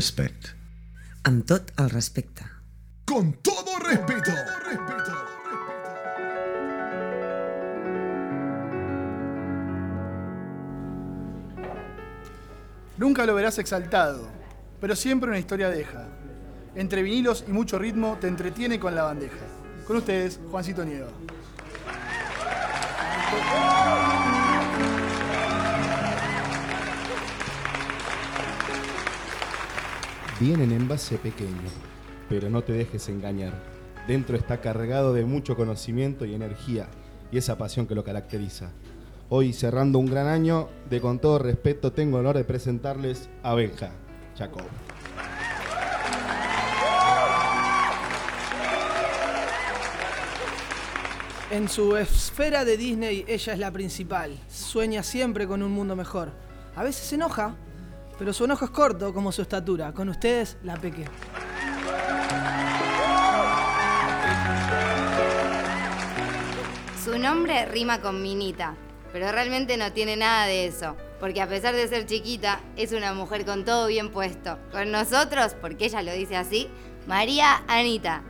respect. Amb tot el respecte. Con todo respeto. Nunca lo verás exaltado, pero siempre una historia deja. Entre vinilos y mucho ritmo te entretiene con la bandeja. Con ustedes, Juancito Nieva. Viene en envase pequeño, pero no te dejes engañar. Dentro está cargado de mucho conocimiento y energía, y esa pasión que lo caracteriza. Hoy, cerrando un gran año, de con todo respeto, tengo el honor de presentarles a Benja Jacob. En su esfera de Disney, ella es la principal. Sueña siempre con un mundo mejor. A veces se enoja, pero su enojo es corto como su estatura. Con ustedes, la Peque. Su nombre rima con Minita, pero realmente no tiene nada de eso, porque a pesar de ser chiquita, es una mujer con todo bien puesto. Con nosotros, porque ella lo dice así, María Anita.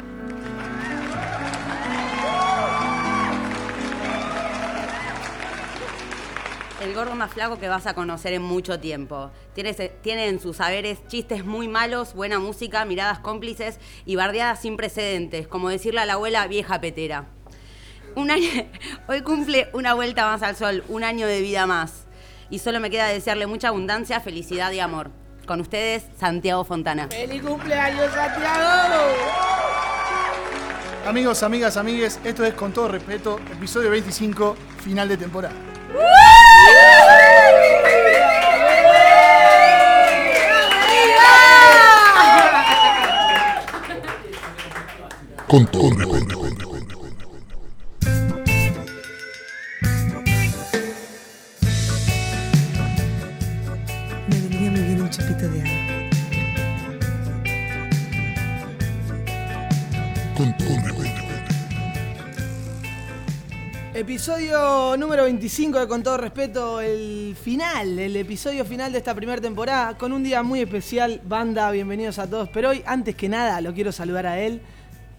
El gordo más flaco que vas a conocer en mucho tiempo. Tiene, en sus saberes chistes muy malos, buena música, miradas cómplices y bardeadas sin precedentes, como decirle a la abuela vieja petera. Un año, hoy cumple una vuelta más al sol, un año de vida más. Y solo me queda desearle mucha abundancia, felicidad y amor. Con ustedes, Santiago Fontana. ¡Feliz cumpleaños, Santiago! Amigos, amigas, amigues, esto es Con todo respeto, episodio 25, final de temporada. Con todo Episodio número 25 de Con todo respeto, el final, el episodio final de esta primera temporada, con un día muy especial. Banda, bienvenidos a todos. Pero hoy, antes que nada, lo quiero saludar a él,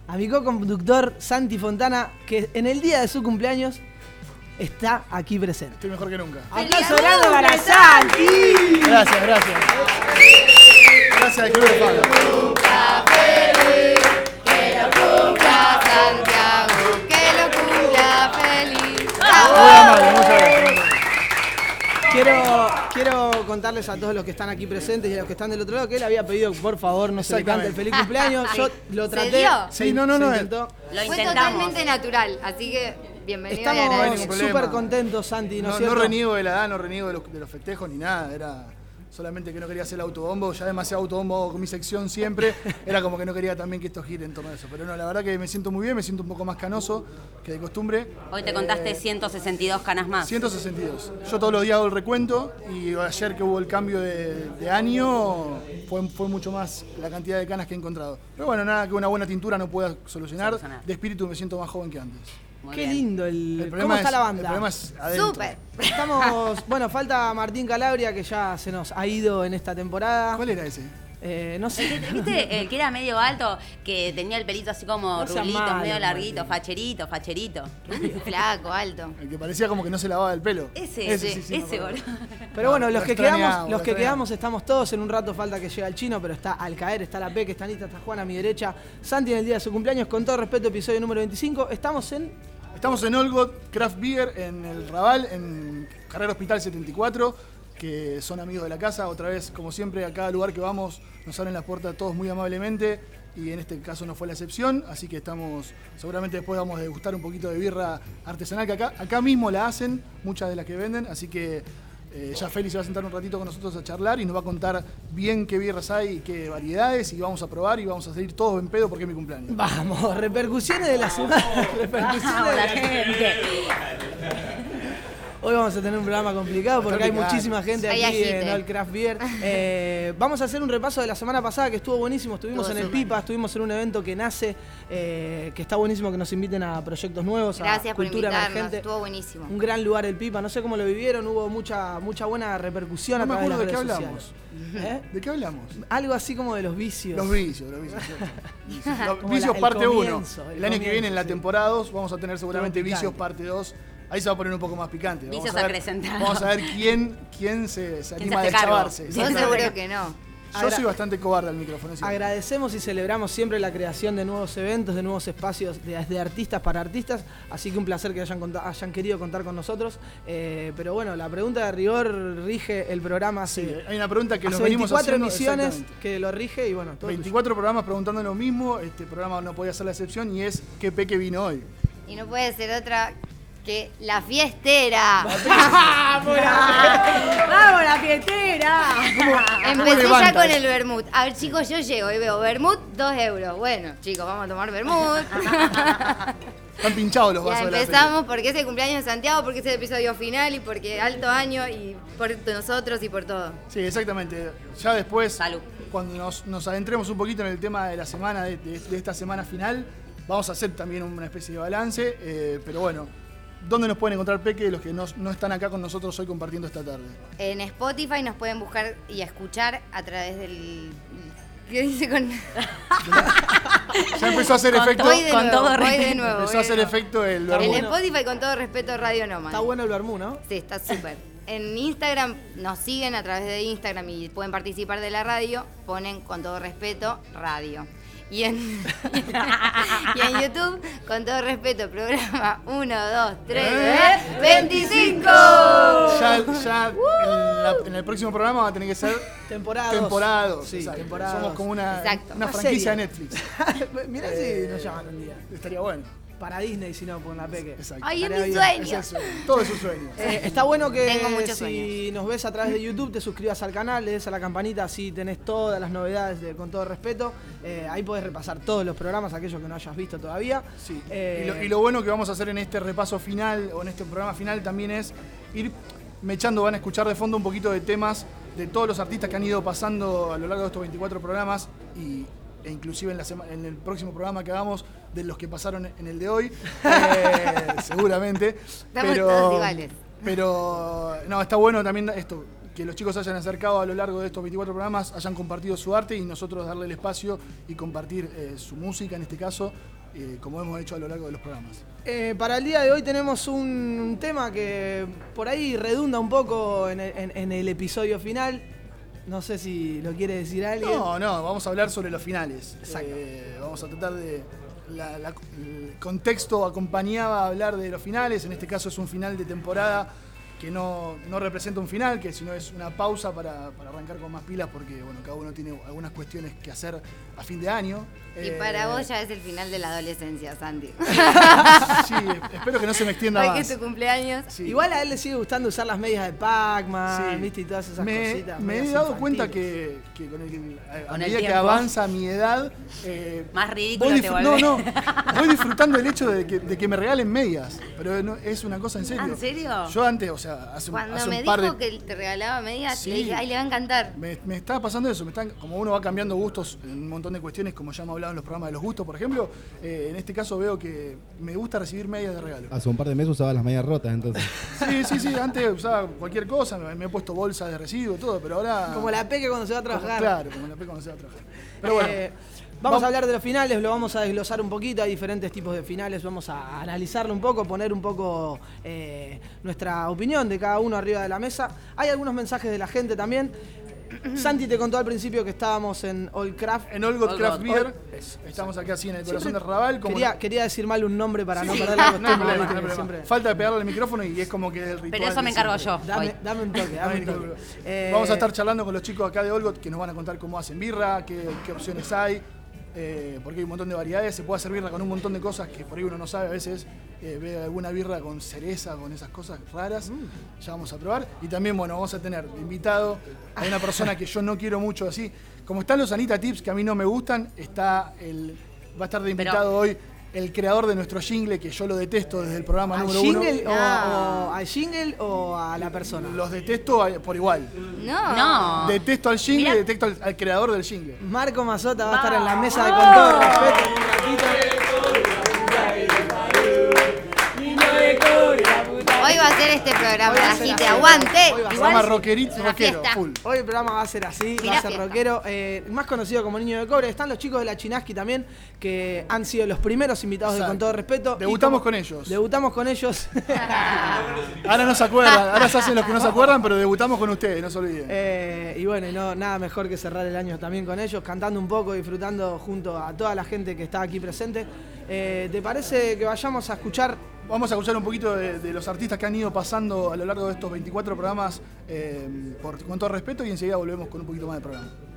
a mi co-conductor Santi Fontana, que en el día de su cumpleaños está aquí presente. Estoy mejor que nunca. ¡Aplauso grande para Santi! Gracias, gracias. Gracias al Club de Fans. Santiago, Quiero, quiero contarles a todos los que están aquí presentes y a los que están del otro lado que él había pedido, por favor, no se le cante el feliz cumpleaños. Yo lo ¿Se traté. dio? Sí, no, no, no, se intentó. Lo Fue intentamos. totalmente natural, así que bienvenido y Estamos ningún agradecido. problema. súper contentos, Santi, ¿no, No, es no cierto? reniego de la edad, no reniego de los, de los festejos ni nada. Era solamente que no quería hacer el autobombo. Ya demasiado autobombo con mi sección siempre. Era como que no quería también que esto gire en torno a eso. Pero no, la verdad que me siento muy bien, me siento un poco más canoso que de costumbre. Hoy te contaste Eh, 162 canas más. 162. Yo todos los días hago el recuento y ayer que hubo el cambio de, de año fue, fue mucho más la cantidad de canas que he encontrado. Pero bueno, nada que una buena tintura no pueda solucionar. Solucionar. De espíritu me siento más joven que antes. Muy Qué bien. lindo el, El ¿Cómo está es, la el banda? problema es adentro. Súper. Estamos, bueno, falta Martín Calabria que ya se nos ha ido en esta temporada. ¿Cuál era ese? Eh, no sé. ¿Viste el que era medio alto, que tenía el pelito así como No seas rulitos, malo, medio larguito, facherito, facherito? Flaco, alto. El que parecía como que no se lavaba el pelo. Ese, ese, sí, sí, ese, boludo. Pero bueno, No, los lo que quedamos, lo los que quedamos estamos todos. En un rato falta que llegue el chino, pero está al caer, está la P, que está Anita, está Juan a mi derecha. Santi en el día de su cumpleaños, con todo respeto, episodio número 25. Estamos en. Estamos en Olgot Craft Beer, en el Raval, en Carrera Hospital 74, que son amigos de la casa. Otra vez, como siempre, a cada lugar que vamos nos abren las puertas todos muy amablemente. Y en este caso no fue la excepción, así que estamos, seguramente después vamos a degustar un poquito de birra artesanal, que acá, acá mismo la hacen, muchas de las que venden, así que Eh, ya Félix se va a sentar un ratito con nosotros a charlar y nos va a contar bien qué birras hay y qué variedades y vamos a probar y vamos a salir todos en pedo porque es mi cumpleaños. Vamos, repercusiones de la semana. repercusiones de la gente. Hoy vamos a tener un programa complicado porque hay muchísima gente Hay aquí agite. en All Craft Beer. Eh, vamos a hacer un repaso de la semana pasada que estuvo buenísimo. Estuvimos Estuvo en el. Pipa, estuvimos en un evento que nace, eh, que está buenísimo que nos inviten a proyectos nuevos, Gracias a por cultura emergente. estuvo buenísimo. Un gran lugar el Pipa, no sé cómo lo vivieron, hubo mucha mucha buena repercusión No a me través acuerdo de de qué las redes hablamos. sociales. ¿Eh? ¿De qué hablamos? Algo así como de los vicios. Los vicios, los vicios. Vicios. Los Como vicios la- el parte 1. comienzo, el El año que viene en la sí. temporada 2 vamos a tener seguramente vicios parte 2. Ahí se va a poner un poco más picante. Vamos a ver, acrecentados. Vamos a ver quién, quién se, se ¿Quién anima a deschavarse. Yo seguro que no. Yo soy bastante cobarde al micrófono. Agradecemos y celebramos siempre la creación de nuevos eventos, de nuevos espacios de, de artistas para artistas, así que un placer que hayan, conta- hayan querido contar con nosotros. Eh, pero bueno, la pregunta de rigor rige el programa hace, Sí, hay una pregunta que nos venimos 24 haciendo. emisiones que lo rige y bueno, todo 24 programas preguntando lo mismo. Este programa no podía ser la excepción y es qué peque vino hoy. Y no puede ser otra que la fiestera. ¡Vamos, la fiestera! Empecé ya con el vermut. A ver, chicos, yo llego y veo vermut, 2 euros. Bueno, chicos, vamos a tomar vermut. Están pinchados los Ya vasos de la empezamos porque es el cumpleaños de Santiago, porque es el episodio final y porque alto año y por nosotros y por todo. Sí, exactamente. Ya después, Salud. cuando nos, nos adentremos un poquito en el tema de la semana, de, de- de esta semana final, vamos a hacer también una especie de balance. eh, pero bueno, ¿dónde nos pueden encontrar Peque los que no, no están acá con nosotros hoy compartiendo esta tarde? En Spotify nos pueden buscar y escuchar a través del. ¿Qué dice con.? Ya empezó a hacer efecto. Voy de con nuevo, todo voy de respeto. nuevo. Empezó voy a hacer nuevo. efecto el En verbo. Spotify con todo respeto Radio Nomad. Está bueno el vermú, ¿no? Sí, está súper. En Instagram nos siguen a través de Instagram y pueden participar de la radio. Ponen con todo respeto radio. Y en, y en YouTube, con todo respeto, programa 1, 2, 3, 25. Ya, ya en, la- en el próximo programa va a tener que ser Temporada dos. temporada dos, Sí, Somos como una, una Una franquicia serie. de Netflix. Mirá Eh, si nos llaman un día. Estaría bueno. Para Disney, si no, por la peque. Exacto. Ay, es mi bien. Sueño. es todo es un sueño. Eh, está bueno que Tengo muchos si nos ves a través de YouTube te suscribas al canal, le des a la campanita, así tenés todas las novedades de Con todo respeto. Eh, ahí podés repasar todos los programas, aquellos que no hayas visto todavía. Sí. Eh, y, lo, y lo bueno que vamos a hacer en este repaso final o en este programa final también es ir mechando, van a escuchar de fondo un poquito de temas de todos los artistas que han ido pasando a lo largo de estos 24 programas y, e inclusive en, la sema- en el próximo programa que hagamos de los que pasaron en el de hoy, eh, seguramente. Estamos pero, todos iguales. Pero no, está bueno también esto, que los chicos hayan acercado a lo largo de estos 24 programas, hayan compartido su arte y nosotros darle el espacio y compartir eh, su música en este caso, eh, como hemos hecho a lo largo de los programas. Eh, para el día de hoy tenemos un, un tema que por ahí redunda un poco en el, en- en el episodio final. No sé si lo quiere decir alguien. No, no, vamos a hablar sobre los finales. Exacto. Eh, vamos a tratar de. la- la- el contexto acompañaba a hablar de los finales. En este caso es un final de temporada que no, no representa un final, que sino es una pausa para, para arrancar con más pilas, porque bueno, cada uno tiene algunas cuestiones que hacer a fin de año. Y Eh, para vos ya es el final de la adolescencia, Santi. Sí, espero que no se me extienda Hoy más. que es tu cumpleaños. Sí. Igual a él le sigue gustando usar las medias de Pac-Man, Sí. ¿viste? Y todas esas me, cositas. me he dado infantiles. cuenta que, que con el, a, a Con el medida que tiempo. avanza mi edad, eh, Más ridículo te disfr- no, volvés. no, voy disfrutando el hecho de que, de que me regalen medias, pero no- es una cosa en serio. Ah, ¿en serio? Yo antes, o sea, hace, un- Cuando hace me un par dijo de... que te regalaba medias, Sí. le dije, ay, le va a encantar. Me, me estaba pasando eso, me están, como uno va cambiando gustos en un montón de cuestiones, como ya hemos hablado en los programas de los gustos, por ejemplo, eh, en este caso veo que me gusta recibir medias de regalo. Hace un par de meses usaba las medias rotas, entonces. Sí, sí, sí, antes usaba cualquier cosa, me, me he puesto bolsa de residuo, todo, pero ahora... Como la peque cuando se va a Como- trabajar. Claro, como la P cuando se va a trabajar. Pero bueno, Eh, vamos, vamos- a hablar de los finales, lo vamos a desglosar un poquito, hay diferentes tipos de finales, vamos a analizarlo un poco, poner un poco eh, nuestra opinión de cada uno arriba de la mesa. Hay algunos mensajes de la gente también. Santi te contó al principio que estábamos en All Craft. en God All Craft God. Beer, estamos aquí así en el corazón del Raval. Como Quería, quería decir mal un nombre para no perder la no hay costumbre. problema, ¿viste? no hay que problema. siempre- Falta de pegarle al micrófono y es como que el ritual. Pero eso de me encargo siempre. yo. Dame, un toque, dame un toque. Eh, Vamos a estar charlando con los chicos acá de Olgot que nos van a contar cómo hacen birra, qué, qué opciones hay, eh, porque hay un montón de variedades. Se puede hacer birra con un montón de cosas que por ahí uno no sabe a veces eh, ve alguna birra con cereza, con esas cosas raras, Mm. ya vamos a probar. Y también, bueno, vamos a tener de invitado a una persona que yo no quiero mucho así. Como están los Anita Tips, que a mí no me gustan, está el, va a estar de Pero- invitado hoy el creador de nuestro jingle, que yo lo detesto desde el programa ¿Al número jingle, uno. o, Ah. o al jingle o a la persona? Los detesto por igual. No. No. Detesto al jingle Mirá. y detesto al, al creador del jingle. Marco Mazota va a estar en la mesa de con todo respeto un ratito. Va a ser este programa, va la gente aguante. Hoy va a ser Igual Programa rockerito, rockero, full. Hoy el programa va a ser así, va Mirá a ser fiesta. rockero, eh, más conocido como Niño de Cobre. Están los chicos de la Chinaski también, que han sido los primeros invitados de. Con Todo Respeto. Debutamos como- con ellos. Debutamos con ellos. Ahora no se acuerdan, ahora se hacen los que no se acuerdan, pero debutamos con ustedes, no se olviden. Eh, y bueno, no, nada mejor que cerrar el año también con ellos, cantando un poco, disfrutando junto a toda la gente que está aquí presente. Eh, ¿Te parece que vayamos a escuchar Vamos a escuchar un poquito de, los artistas que han ido pasando a lo largo de estos 24 programas eh, con todo respeto y enseguida volvemos con un poquito más de programa.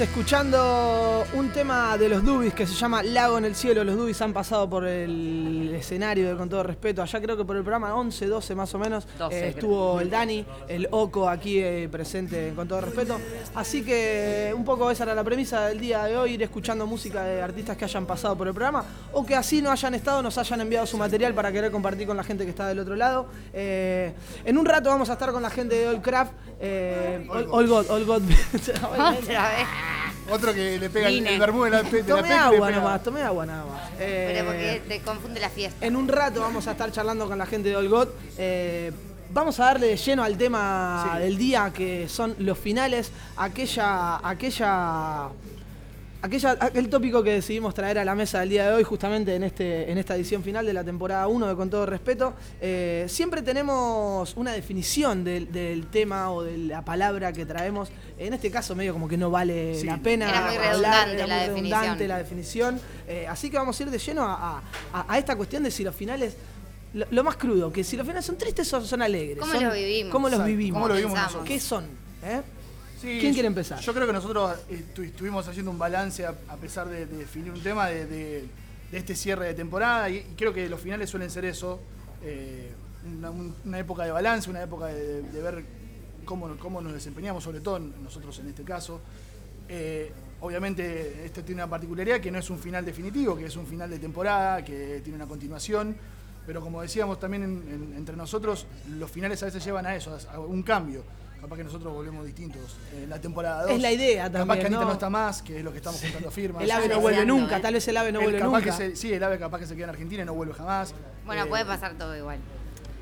Escuchando un tema de los Dubis que se llama Lago en el Cielo. Los Dubis han pasado por el escenario Con Todo Respeto. Allá creo que por el programa 11, 12 más o menos. 12 eh, creo. estuvo el Dani, el Oco aquí eh, presente en Con Todo Respeto. Así que un poco esa era la premisa del día de hoy, ir escuchando música de artistas que hayan pasado por el programa o que así no hayan estado, nos hayan enviado su material para querer compartir con la gente que está del otro lado. Eh, en un rato vamos a estar con la gente de All Craft. Eh, All, All God, All God. Otro que le pega el, Vine. el de la, pe- de la Tomé le agua pega- nomás, tomé agua nada más. Eh, Pero porque te confunde la fiesta. en un rato vamos a estar charlando con la gente de Olgot. Eh, vamos a darle de lleno al tema Sí. del día, que son los finales, aquella, aquella, aquella, aquel tópico que decidimos traer a la mesa del día de hoy, justamente en, este, en esta edición final de la temporada 1 de Con Todo Respeto. Eh, siempre tenemos una definición del, del tema o de la palabra que traemos. En este caso, medio como que no vale Sí. la pena. Era muy hablar, redundante era la muy definición. redundante la definición. Eh, así que vamos a ir de lleno a, a- esta cuestión de si los finales. Lo, lo más crudo, que si los finales son tristes o son alegres. ¿Cómo Son- los vivimos? ¿Cómo los vivimos? ¿Cómo lo vivimos? ¿Qué son? ¿Eh? Sí, ¿Quién quiere empezar? Yo creo que nosotros eh, estu- estuvimos haciendo un balance a, a pesar de, de definir un tema de, de- de este cierre de temporada y, y creo que los finales suelen ser eso, eh, una, un- una época de balance, una época de, de ver cómo, cómo nos desempeñamos, sobre todo nosotros en este caso. Eh, obviamente esto tiene una particularidad que no es un final definitivo, que es un final de temporada, que tiene una continuación, pero como decíamos también en- en- entre nosotros, los finales a veces llevan a eso, a un cambio. Capaz que nosotros volvemos distintos en la temporada 2. Es la idea Capaz también, que Anita ¿no? no, está más, que es lo que estamos juntando firmas. El ave no vuelve nunca, ¿eh? tal vez el ave no El vuelve capaz nunca. que se- sí, el ave capaz que se queda en Argentina y no vuelve jamás. Bueno, Eh, puede pasar todo igual.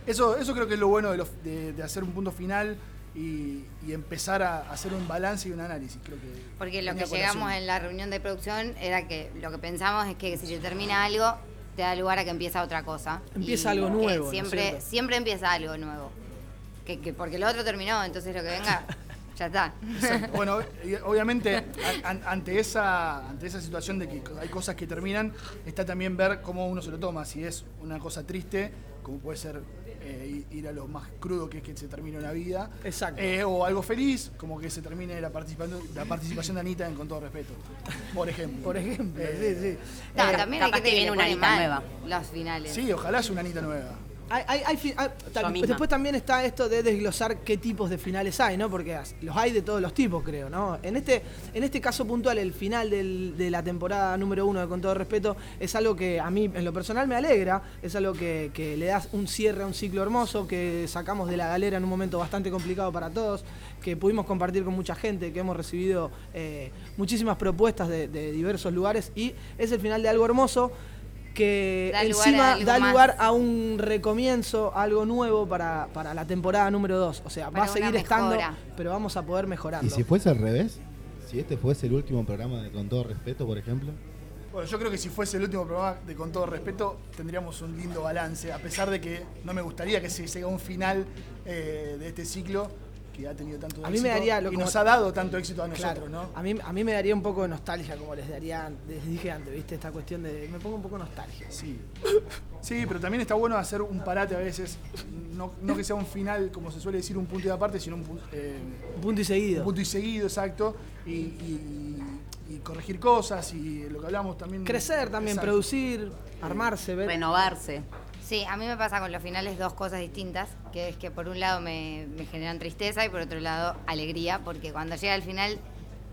Eso, eso creo que es lo bueno de, de- de hacer un punto final y, y empezar a hacer un balance y un análisis. Creo que Porque lo que llegamos colación. en la reunión de producción era que lo que pensamos es que si se termina algo, te da lugar a que empieza otra cosa. Empieza Y algo nuevo, ¿no es Siempre, siempre empieza algo nuevo. Que, que porque lo otro terminó, entonces lo que venga, ya está. Exacto. Bueno, obviamente an- an- ante esa, ante esa situación de que hay cosas que terminan, está también ver cómo uno se lo toma. Si es una cosa triste, como puede ser eh, ir a lo más crudo que es que se termine una vida. Exacto. Eh, o algo feliz, como que se termine la, participación la participación de Anita en Con todo respeto. Por ejemplo. Por ejemplo, Eh, sí, sí. No, Eh, también hay que que viene una Anita nueva. los finales. Sí, ojalá sea una Anita nueva. Hay- hay- hay fi- ah, después también está esto de desglosar qué tipos de finales hay, ¿no? Porque los hay de todos los tipos, creo, ¿no? En este, en este caso puntual, el final del- de la temporada número uno de Con todo respeto es algo que a mí, en lo personal, me alegra. Es algo que, que le das un cierre a un ciclo hermoso, que sacamos de la galera en un momento bastante complicado para todos, que pudimos compartir con mucha gente, que hemos recibido eh, muchísimas propuestas de, de diversos lugares y es el final de algo hermoso que Da encima da más. lugar a un recomienzo, algo nuevo para, para la temporada número 2. O sea, va a seguir estando, pero vamos a poder mejorarlo. ¿Y si fuese al revés? Si este fuese el último programa de Con todo respeto, por ejemplo. Bueno, yo creo que si fuese el último programa de Con todo respeto, tendríamos un lindo balance, a pesar de que no me gustaría que se llegue a un final eh, de este ciclo que ha tenido tanto A mí éxito me daría lo y como- nos ha dado tanto éxito a nosotros, Claro, ¿no? a mí, a mí me daría un poco de nostalgia, como les daría, les dije antes, ¿viste? Esta cuestión de. Me pongo un poco nostalgia. Sí. Sí, pero también está bueno hacer un parate a veces, no, no que sea un final, como se suele decir, un punto y aparte, sino un, eh, Un punto y seguido. un punto y seguido, exacto, y, y- y corregir cosas y lo que hablamos también. Crecer también, Exacto. producir, armarse, ver. Renovarse. Sí, a mí me pasa con los finales dos cosas distintas, que es que por un lado me, me generan tristeza y por otro lado alegría, porque cuando llega el final,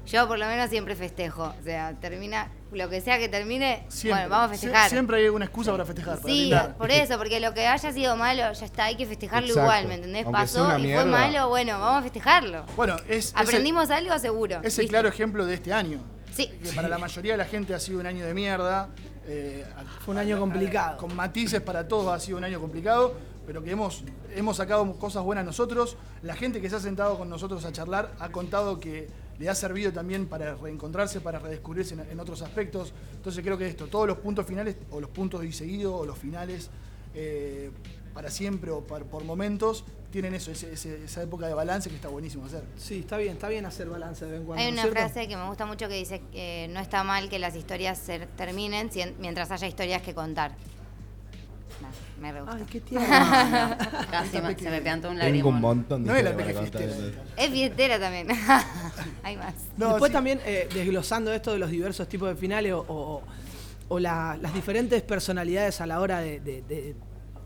yo por lo menos siempre festejo. O sea, termina, lo que sea que termine, Siempre. bueno, vamos a Sie- festejar. Siempre hay alguna excusa para festejar. para Sí, brindar. por eso, porque lo que haya sido malo, ya está, hay que festejarlo Exacto. igual, ¿me entendés? Aunque sea Pasó una y fue malo, bueno, vamos a festejarlo. Bueno, es, ¿Aprendimos algo? Seguro. Es el, es el Listo. claro ejemplo de este año. Sí. Que para la mayoría de la gente ha sido un año de mierda. Eh, Fue un año complicado. Con matices para todos ha sido un año complicado, pero que hemos, hemos sacado cosas buenas nosotros. La gente que se ha sentado con nosotros a charlar ha contado que le ha servido también para reencontrarse, para redescubrirse en, en otros aspectos. Entonces creo que esto, todos los puntos finales, o los puntos y seguido, o los finales, eh, para siempre o por momentos, tienen eso, ese- ese- esa época de balance que está buenísimo hacer. Sí, está bien, está bien hacer balance de vez en cuando. Hay ¿no una cierto? frase que me gusta mucho que dice que no está mal que las historias se terminen si- mientras haya historias que contar. No, me re gusta. Ay, qué tierno. Casi me- se me pegantó un Tengo un lagrimón. montón de No es la peque fiestera. Es fiestera también. Hay más. No, Después sí. también, eh, desglosando esto de los diversos tipos de finales o, o- o la- las diferentes personalidades a la hora de, de- de-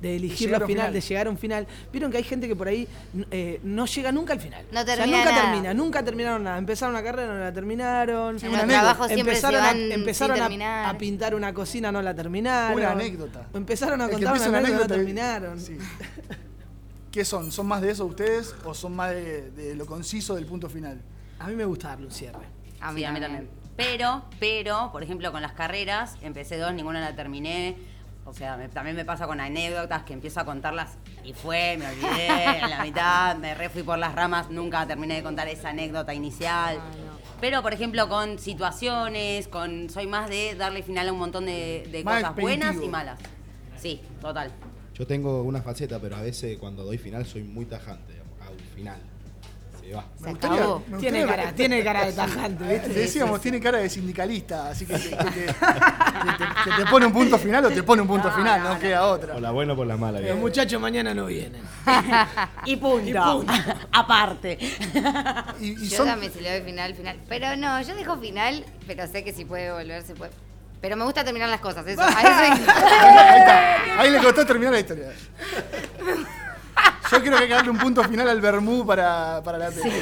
de elegir llegar los a un final, final. de llegar a un final. Vieron que hay gente que por ahí eh, no llega nunca al final. No O sea, nunca nada. termina, nunca terminaron nada. Empezaron una carrera, no la terminaron. Anécdota. trabajos siempre se empezaron a- empezaron sin a- pintar una cocina, no la terminaron. Una anécdota. Empezaron a contar una anécdota, no la terminaron. sí. ¿Qué son? ¿Son más de eso ustedes o son más de, de lo conciso del punto final? A mí me gusta darle un cierre. A mí, Sí, a mí también. Pero, pero, por ejemplo, con las carreras, empecé dos, ninguna la terminé. O sea, me- también me pasa con anécdotas que empiezo a contarlas y fue, me olvidé en la mitad, me refui por las ramas, nunca terminé de contar esa anécdota inicial. Pero, por ejemplo, con situaciones, con soy más de darle final a un montón de, cosas buenas y malas. Sí, total. Yo tengo una faceta, pero a veces cuando doy final soy muy tajante. digamos, Hago un final. Se va. Se Me gustaría- acabó. me Tiene cara, tiene cara de tajante, Te ¿viste? decíamos, tiene cara de sindicalista, así que, que- que te, que te- que te pone un punto final o te pone un punto final, no, queda otra. Por la buena o por la mala. Los muchachos mañana no vienen. Y punto. Aparte. Y, y Yo son, también si le doy final, final. Pero no, yo dejo final, pero sé que si puede volver, se puede. Pero me gusta terminar las cosas, eso. A eso ahí, está. Ahí le costó terminar la historia. Yo creo que hay que darle un punto final al Bermú para, para la película.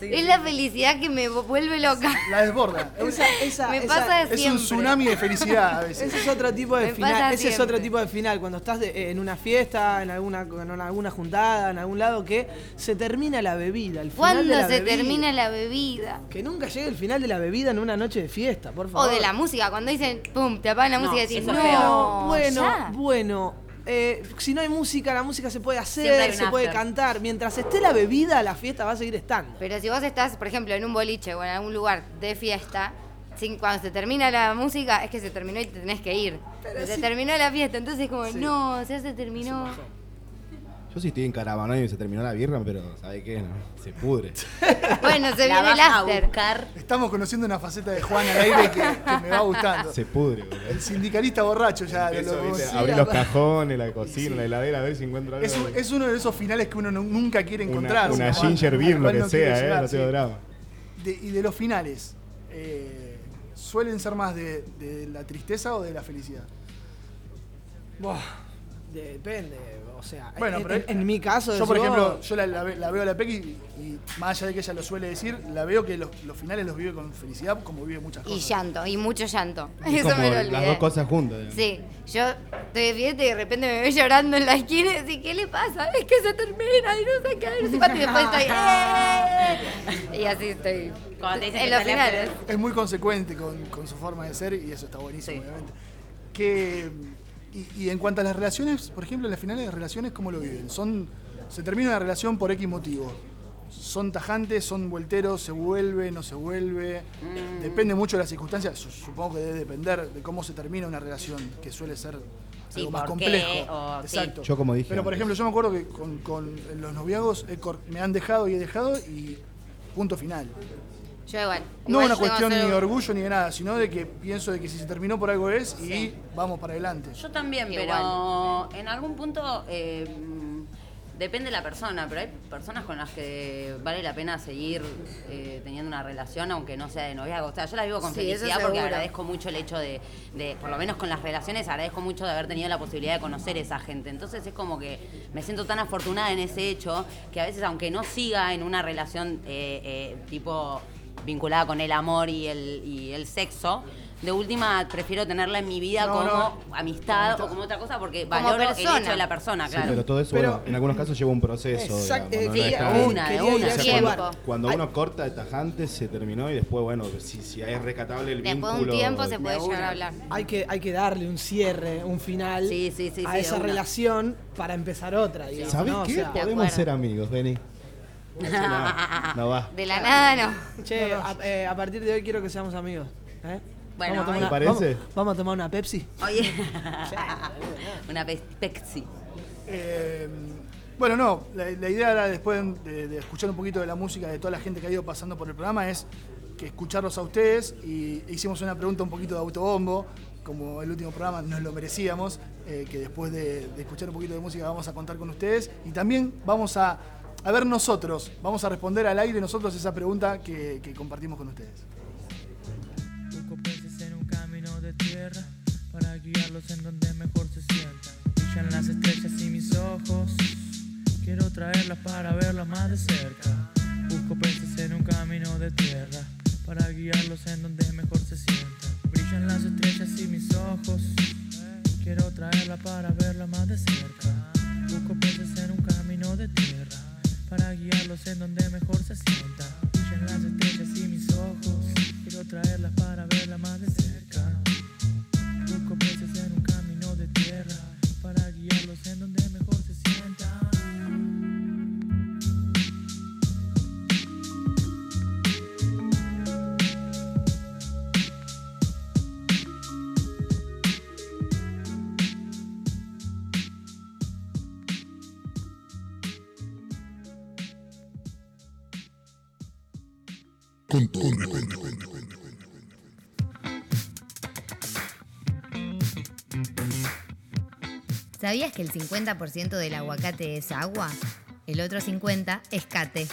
Es la felicidad que me vuelve loca. La desborda. Esa, esa, Me esa- pasa Es un tsunami de felicidad a veces. Ese es otro tipo de Me final. Ese es otro tipo de final. Cuando estás de- en una fiesta, en alguna, en alguna juntada, en algún lado, que se termina la bebida. El final ¿Cuándo de la se bebida. termina la bebida? Que nunca llegue el final de la bebida en una noche de fiesta, por favor. O de la música, cuando dicen, pum, te apagan la No, música y decís, no, feo. bueno, ya". bueno. Eh, si no hay música, la música se puede hacer, se puede after. cantar. Mientras esté la bebida, la fiesta va a seguir estando. Pero si vos estás, por ejemplo, en un boliche o en algún lugar de fiesta, sin- cuando se termina la música, es que se terminó y te tenés que ir. se terminó la fiesta, entonces como, no, ya se terminó. Yo sí estoy en caravana y se terminó la birra, pero ¿sabe qué? No, se pudre. Bueno, se viene el after. Estamos conociendo una faceta de Juan al aire que, que me va gustando. Se pudre, boludo. El sindicalista borracho ya. de Empiezo, lo- ¿viste? sí, Abrir los cajones, la cocina, la heladera, a ver si encuentro algo. es, un- es uno de esos finales que uno no- nunca quiere encontrar. una ginger beer, lo que no sea, ¿eh? llegar, No tengo sí. drama. De- y de los finales, eh, ¿suelen ser más de, de la tristeza o de la felicidad? Buah, depende, o sea, Bueno, en, pero en- en mi caso, Yo, por ejemplo, vos, yo la, la ve- la veo a la Pequi y, y más allá de que ella lo suele decir, la veo que los, los finales los vive con felicidad como vive muchas Y cosas. llanto, y mucho llanto. Es Eso como me lo olvidé. las dos cosas juntas. digamos. Sí, yo estoy de fiesta y de repente me veo llorando en la esquina y decís, ¿qué le pasa? Es que se termina y no sé qué, no sé cuánto, y después estoy, ¡eh! Y así estoy. Cuando te dicen en que los finales. Es muy consecuente con, con su forma de ser y eso está buenísimo, Sí. obviamente. Que, y, y en cuanto a las relaciones, por ejemplo, en las finales de relaciones, ¿cómo lo viven? Son, se termina una relación por X motivo. Son tajantes, son vuelteros, se vuelve, no se vuelve. Mm. Depende mucho de las circunstancias. Su- Supongo que debe depender de cómo se termina una relación, que suele ser Sí, algo más complejo. O- sí. Exacto. Yo como dije Pero por ejemplo, yo me acuerdo que con, con los noviagos he cor- me han dejado y he dejado y punto final. Yo igual. No Igual una cuestión ni de orgullo ni de nada, sino de que pienso de que si se terminó por algo es y Sí. vamos para adelante. Yo también, Igual. pero en algún punto eh, depende de la persona, pero hay personas con las que vale la pena seguir eh, teniendo una relación aunque no sea de noviazgo. O sea, yo la vivo con Sí, eso felicidad porque seguro. agradezco mucho el hecho de, de, por lo menos con las relaciones, agradezco mucho de haber tenido la posibilidad de conocer esa gente. Entonces es como que me siento tan afortunada en ese hecho que a veces aunque no siga en una relación eh, eh, tipo vinculada con el amor y el, y el sexo, de última prefiero tenerla en mi vida No, como no. amistad o como otra cosa porque Como valoro el hecho de la persona, Sí, claro. pero todo eso, Pero- bueno, en algunos casos lleva un proceso. Exacto, digamos, eh, ¿no? sí, No es de una, de una. Cuando uno corta de tajante se terminó y después, bueno, si, si es rescatable el Después de vínculo. un tiempo se puede de llegar a hablar. hay que, hay que darle un cierre, un final Sí, sí, sí, a sí, de esa una. relación para empezar otra, digamos. ¿Sabés ¿no? O qué? sea, Podemos ser amigos, vení. No, no va. De la nada no. che, a, eh, a partir de hoy quiero que seamos amigos. ¿eh? Bueno, vamos a tomar ¿te una, parece? Vamos, vamos a tomar una Pepsi. Oye, una pe- pexi. Eh, bueno, no, la, la idea era después de, de escuchar un poquito de la música de toda la gente que ha ido pasando por el programa es que escucharlos a ustedes y hicimos una pregunta un poquito de autobombo, como el último programa nos lo merecíamos, eh, que después de, de escuchar un poquito de música vamos a contar con ustedes y también vamos a, a ver nosotros, vamos a responder al aire nosotros esa pregunta que, que compartimos con ustedes. En un camino de tierra para guiarlos en donde mejor se sientan. Brillan las estrellas y mis ojos. Quiero traerlas para verlas más de cerca. Busco peces en un camino de tierra para guiarlos en donde mejor se sientan. Brillan las estrellas y mis ojos. Quiero traerlas para verlas más de cerca. Busco peces en un camino de tierra para guiarlos en donde mejor se sientan. Brillan las estrellas y mis ojos. Quiero traerlas ¿Sabías que el 50% del aguacate es agua? El otro 50% es cate.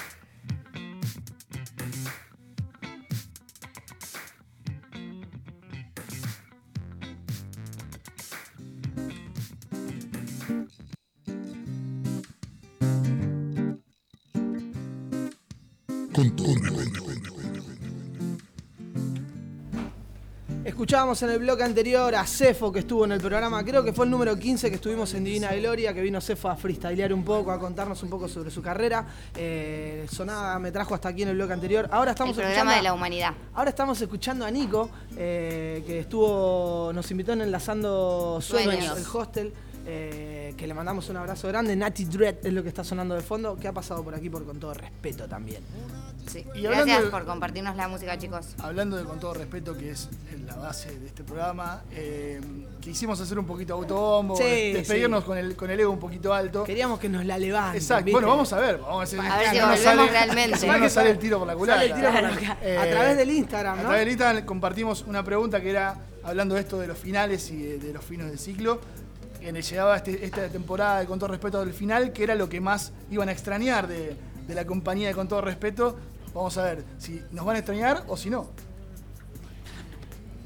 Escuchábamos en el bloque anterior a Cefo que estuvo en el programa, creo que fue el número 15 que estuvimos en Divina Gloria, que vino Cefo a freestylear un poco, a contarnos un poco sobre su carrera. Eh, sonaba, me trajo hasta aquí en el bloque anterior. Ahora El estamos programa escuchando. de la humanidad. Ahora estamos escuchando a Nico, eh, que estuvo, nos invitó en Enlazando Sueños, Sueños. el hostel, eh, que le mandamos un abrazo grande. Nati Dread es lo que está sonando de fondo, que ha pasado por aquí por con todo respeto también. Sí. Y Gracias de- por compartirnos la música, chicos. Hablando de con todo respeto, que es la base de este programa, eh, quisimos hacer un poquito autobombo, Sí, despedirnos sí. con, el, con el ego un poquito alto. Queríamos que nos la levanten. Exacto. ¿viste? Bueno, vamos a ver. Vamos a, hacer, A ver si no volvemos realmente. No nos sale el tiro por la culata. Sale el tiro por la- Eh, a través del Instagram, A ¿no? través del Instagram compartimos una pregunta que era, hablando de esto de los finales y de, de los finos del ciclo, que llegaba este- esta temporada de Con todo respeto del final, que era lo que más iban a extrañar de, de la compañía de Con todo respeto. Vamos a ver si nos van a extrañar o si no.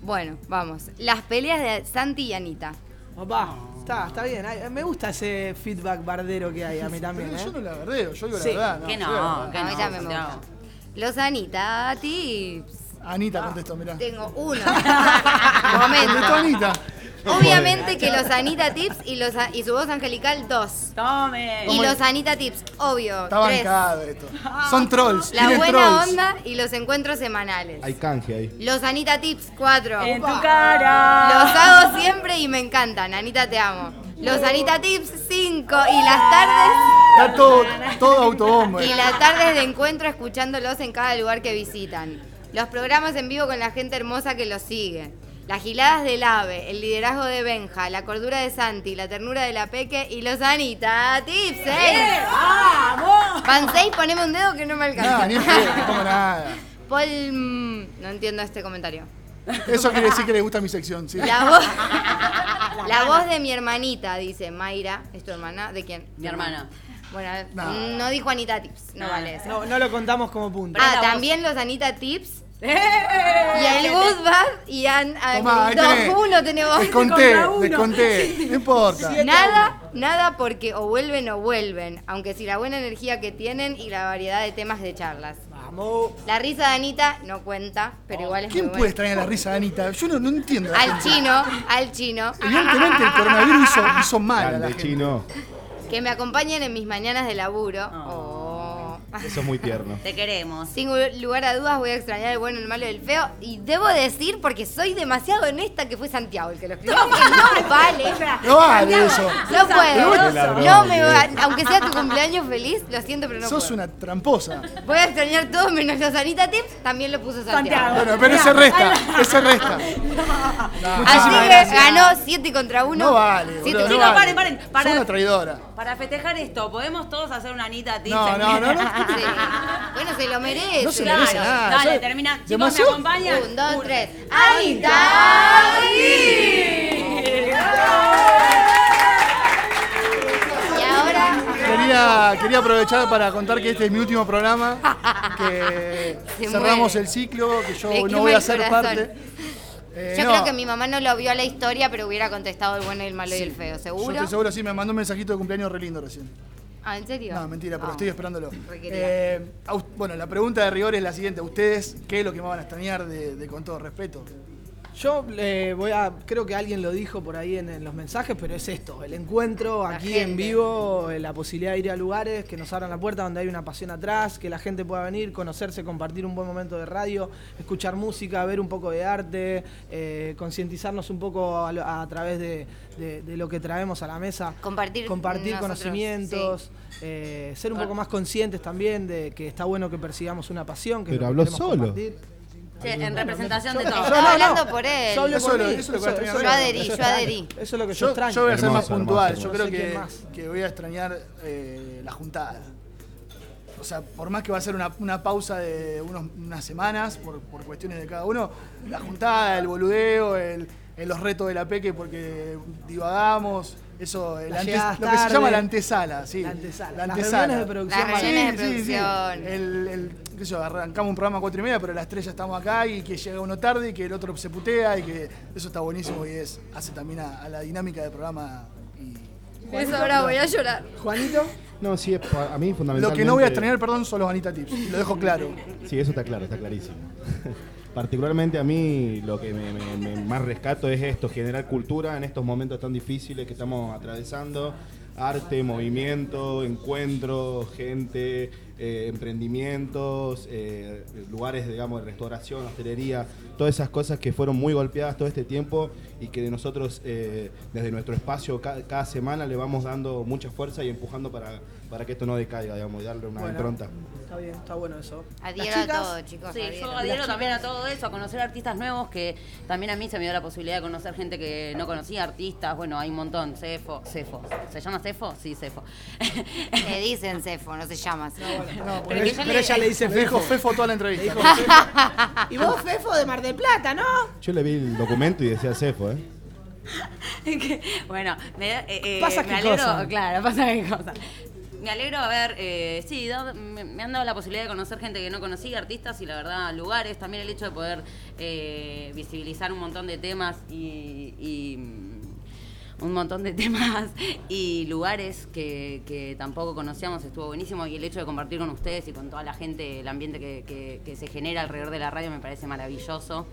Bueno, vamos. Las peleas de Santi y Anita. Papá, está, está bien. ay, Me gusta ese feedback bardero que hay a mí también. Pero ¿eh? yo no la verdeo, yo digo Sí. la verdad. No, Que yo no, digo la verdad. que a mí no, también me gusta. Los Anita Tips. Anita contestó, mirá. Tengo uno. Contestó Momento. Anita. Obviamente que los Anita Tips y, los, a- y su voz angelical, dos. Tome. Y los Anita Tips, obvio, Está tres. bancado esto. Son trolls. La tienen buena trolls. onda y los encuentros semanales. Hay canje ahí. Los Anita Tips, cuatro. En tu Los cara. hago siempre y me encantan. Anita, te amo. Los Anita Tips, cinco. Y las tardes. Está todo, todo autobombo. Y las tardes de encuentro escuchándolos en cada lugar que visitan. Los programas en vivo con la gente hermosa que los sigue. Las giladas del ave, el liderazgo de Benja, la cordura de Santi, la ternura de la Peque y los Anita Tips, ¿eh? ¡Vamos! Van seis, poneme un dedo que no me alcanza. Nada, ni no pongo nada. Paul, mm, no entiendo este comentario. Eso quiere decir que le gusta mi sección, sí. La voz, la voz de mi hermanita, dice Mayra. ¿Es tu hermana? ¿De quién? Mi hermana. Bueno, No. no dijo Anita Tips, no No. vale eso. No, no lo contamos como punto. Ah, también los Anita Tips. Y Bad y Tomá, ahí dos, tenés. uno tenemos. Desconté, contra uno. desconté. No importa. Nada, nada porque o vuelven o vuelven, aunque si la buena energía que tienen y la variedad de temas de charlas. Vamos. La risa de Anita no cuenta, pero igual es ¿Quién muy puede buena. extrañar la risa de Anita? Yo no, no entiendo. a la Al gente. chino, al chino, Evidentemente el coronavirus hizo, hizo mal a la Grande, gente. chino. que me acompañen en mis mañanas de laburo. Oh. Eso es muy tierno. Te queremos. Sin lugar a dudas voy a extrañar el bueno, el malo y el feo. Y debo decir, porque soy demasiado honesta, que fue Santiago el que lo escribió. que no vale. No vale eso. No puedo. No me va- aunque sea tu cumpleaños feliz, lo siento, pero no Sos puedo. una tramposa. Voy a extrañar todo menos los Anita Tips, también lo puso Santiago. Bueno, pero ese resta, ese resta. No, Así que gracias. ganó 7 contra 1. No vale, boludo, no vale. paren, paren, para- Sos una traidora. Para festejar esto, ¿podemos todos hacer una Anita Tips? No, no, no, no. Bueno, se lo merece. No se Claro, merece nada. dale, termina. Chicos, ¿me acompañan? Un, dos, tres. ¡Anita! Y ahora Quería, quería aprovechar para contar que este es mi último programa, que Se cerramos muere. el ciclo, que yo Le no voy a ser corazón. parte. Eh, Yo no, creo que mi mamá no lo vio a la historia, pero hubiera contestado el bueno, el malo y el feo, Yo ¿seguro? estoy seguro, sí, me mandó un mensajito de cumpleaños re lindo recién. Ah, ¿en serio? No, mentira, pero Ah. estoy esperándolo. Eh, bueno, la pregunta de rigor es la siguiente. ¿Ustedes qué es lo que me van a extrañar de, de con todo respeto? Yo eh, voy a, creo que alguien lo dijo por ahí en, en los mensajes, pero es esto, el encuentro La aquí gente. en vivo, eh, la posibilidad de ir a lugares que nos abran la puerta donde hay una pasión atrás, que la gente pueda venir, conocerse, compartir un buen momento de radio, escuchar música, ver un poco de arte, eh, concientizarnos un poco a, lo- a través de, de- de lo que traemos a la mesa. Compartir compartir nosotros, conocimientos, eh, ser un poco más conscientes también de que está bueno que persigamos una pasión. Que es Pero lo que habló queremos solo. compartir. En representación de todos. Estaba hablando por él. Yo hablo Eso por lo- mí, eso es lo que eso- va a extrañar eso- Yo adherí, eso yo adherí. Eso es lo que yo, extraño. yo voy a ser más puntual. Yo creo que, voy a extrañar eh, la juntada. O sea, por más que va a ser una, una pausa de unos- unas semanas por, por cuestiones de cada uno, la juntada, el boludeo, el, el- los retos de la peque porque divagamos, eso, el Las ante- llegadas lo que se llama la antesala, sí. La antesala. La Las antesala. reuniones de producción. Las reuniones de producción. El, el- qué sé yo, arrancamos un programa a cuatro y media, pero a las tres ya estamos acá y que llega uno tarde y que el otro se putea y que eso está buenísimo y es hace también a, a la dinámica del programa. Y, Eso ahora voy a llorar. Juanito, No, sí, a mí Lo fundamentalmente... que no voy a extrañar, perdón, son los Anita Tips. Lo dejo claro. Sí, eso está claro, está clarísimo. Particularmente a mí lo que me, más rescato es esto, generar cultura en estos momentos tan difíciles que estamos atravesando. Arte, movimiento, encuentros, gente, eh, emprendimientos, eh, lugares, digamos, de restauración, hostelería, todas esas cosas que fueron muy golpeadas todo este tiempo y que nosotros eh, desde nuestro espacio ca- cada semana le vamos dando mucha fuerza y empujando para, para que esto no decaiga, digamos, y darle una Bueno. impronta. Está bien, está bueno eso. Adhiero a todo, chicos. Sí, adhiero. yo adhiero también a todo eso, a conocer artistas nuevos, que también a mí se me dio la posibilidad de conocer gente que no conocía, artistas, bueno, hay un montón, Cefo, Cefo, ¿se llama Cefo? Sí, Cefo. Le dicen Cefo, no se llama. No, Pero, ella, le dice Fefo. Fefo toda la entrevista. Y vos, Fefo, de Mar del Plata, ¿no? Yo le vi el documento y decía Cefo, ¿eh? Bueno, me, eh, eh, Pasa me alegro, cosa. claro, pasa qué cosa. Me alegro haber, eh, sí, me, me han dado la posibilidad de conocer gente que no conocía, artistas y la verdad lugares, también el hecho de poder eh, visibilizar un montón de temas y, y, mm, un montón de temas y lugares que, que tampoco conocíamos estuvo buenísimo y el hecho de compartir con ustedes y con toda la gente el ambiente que, que- que se genera alrededor de la radio me parece maravilloso.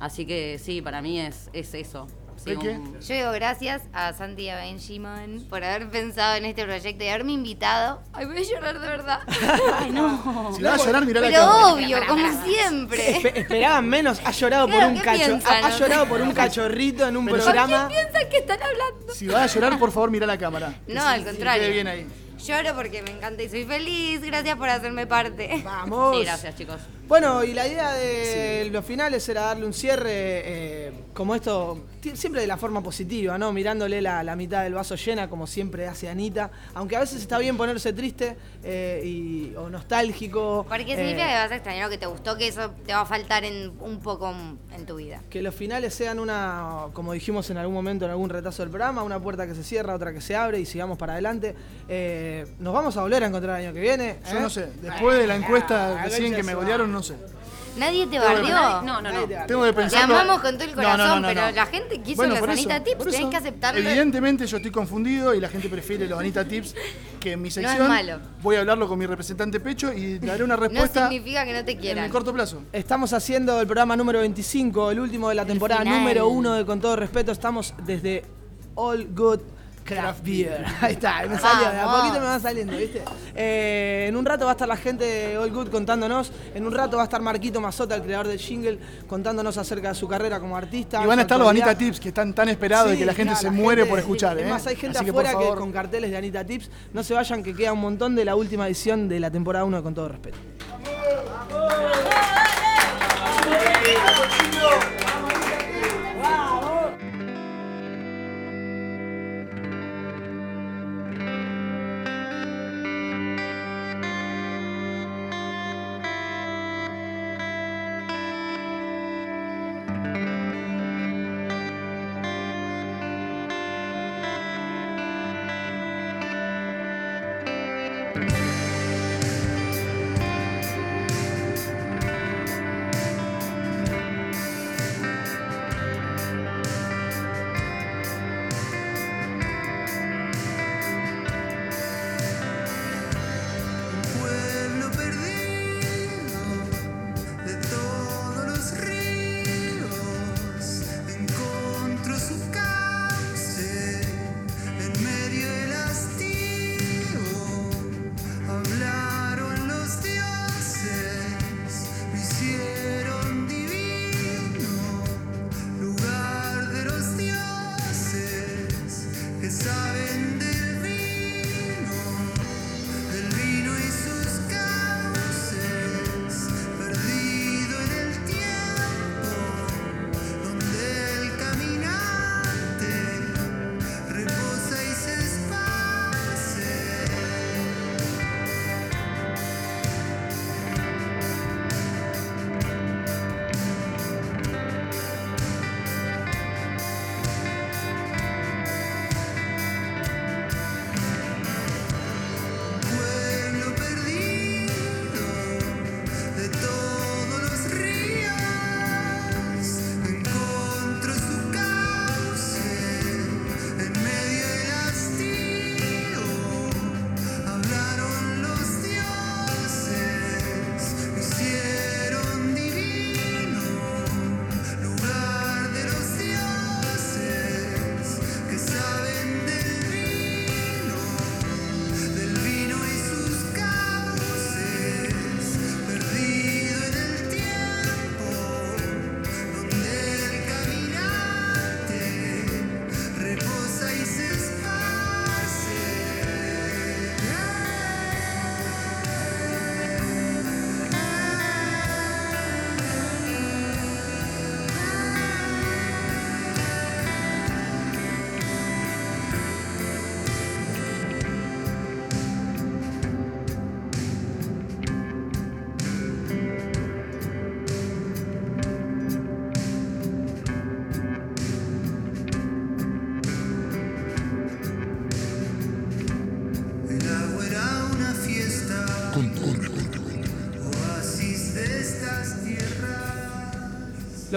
Así que sí, para mí es, es eso. Sí, ¿De qué? Yo digo gracias a Santi y a Benjamin por haber pensado en este proyecto y haberme invitado. Ay, voy a llorar de verdad. Ay, no. Si vas a llorar, mirá la Pero cámara. obvio, como siempre. Espe- esperaban menos, ha llorado por un ¿qué cacho, piensan? ha, ha llorado por un cachorrito en un Pero- programa. piensan que están hablando? Si vas a llorar, por favor, mira la cámara. No, al contrario. quede bien ahí. Lloro porque me encanta y soy feliz. Gracias por hacerme parte. Vamos. Sí, gracias, chicos. Bueno, y la idea de los finales era darle un cierre, eh, como esto, siempre de la forma positiva, ¿no? Mirándole la, la mitad del vaso llena, como siempre hace Anita. Aunque a veces está bien ponerse triste eh, y, o nostálgico. Porque eh, significa que vas a extrañar lo que te gustó, que eso te va a faltar en un poco en tu vida. que los finales sean una, como dijimos en algún momento en algún retazo del programa, una puerta que se cierra, otra que se abre y sigamos para adelante. Eh, nos vamos a volver a encontrar el año que viene. Yo ¿eh? no sé. Después de la encuesta recién que me golearon, no sé. Nadie te bardeó. No, no, no. Tengo que Te pensar. amamos con todo el corazón, pero la gente quiso los por Anita Tips, por tenés eso. que aceptarlo. Evidentemente yo estoy confundido y la gente prefiere los Anita Tips que en mi es sección. malo. Voy a hablarlo con mi representante Pecho y daré una No respuesta significa que no te en quieran. el corto plazo. Estamos haciendo el programa número 25, el último de la temporada número uno de Con todo respeto. Estamos desde All Good Craft Beer. Ahí está, me salió, de a Vamos. poquito me va saliendo, ¿viste? Eh, en un rato va a estar la gente de All Good contándonos. En un rato va a estar Marquito Mazota, el creador del jingle, contándonos acerca de su carrera como artista. Y van a estar los. Anita Tips que están tan esperados y que la gente claro, se la muere gente- por escuchar. Es ¿eh? más, hay gente Así afuera que, con carteles de Anita Tips. No se vayan, que queda un montón de la última edición de la temporada 1 de Con todo respeto. Lo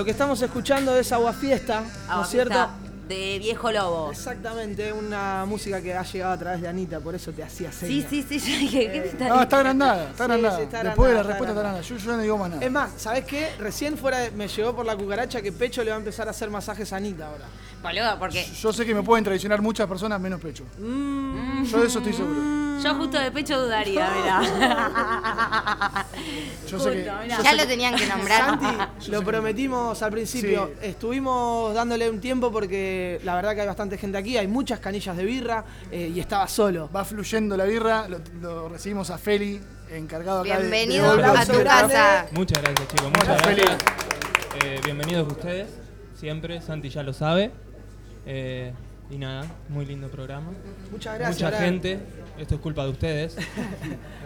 que estamos escuchando es Agua Fiesta, ¿no es cierto? De Viejo Lobo. Exactamente, una música que ha llegado a través de Anita, por eso te hacía Sí, señas. sí, sí, yo dije, ¿qué te está No, está agrandada, está Sí, agrandada. sí, está Después de la respuesta está está agrandada. Yo, yo no digo más nada. Es más, ¿sabes qué? Recién fuera de- me llegó por la cucaracha que Pecho le va a empezar a hacer masajes a Anita ahora. Boludo, porque Yo sé que me pueden traicionar muchas personas menos pecho. Yo de eso estoy seguro. yo justo de pecho dudaría, mirá. Yo sé que. Justo, mirá. yo Ya sé lo que- tenían que nombrar. Santi, lo prometimos al principio. Sí. Estuvimos dándole un tiempo porque la verdad que hay bastante gente aquí, hay muchas canillas de birra eh, y estaba solo. Va fluyendo la birra, lo, lo recibimos a Feli, encargado acá de- de. Bienvenido a tu grande. casa. Muchas gracias chicos, muchas Feli. gracias. Eh, bienvenidos ustedes, siempre, Santi ya lo sabe. Eh, y nada, muy lindo programa. Muchas gracias. Mucha gente, esto es culpa de ustedes.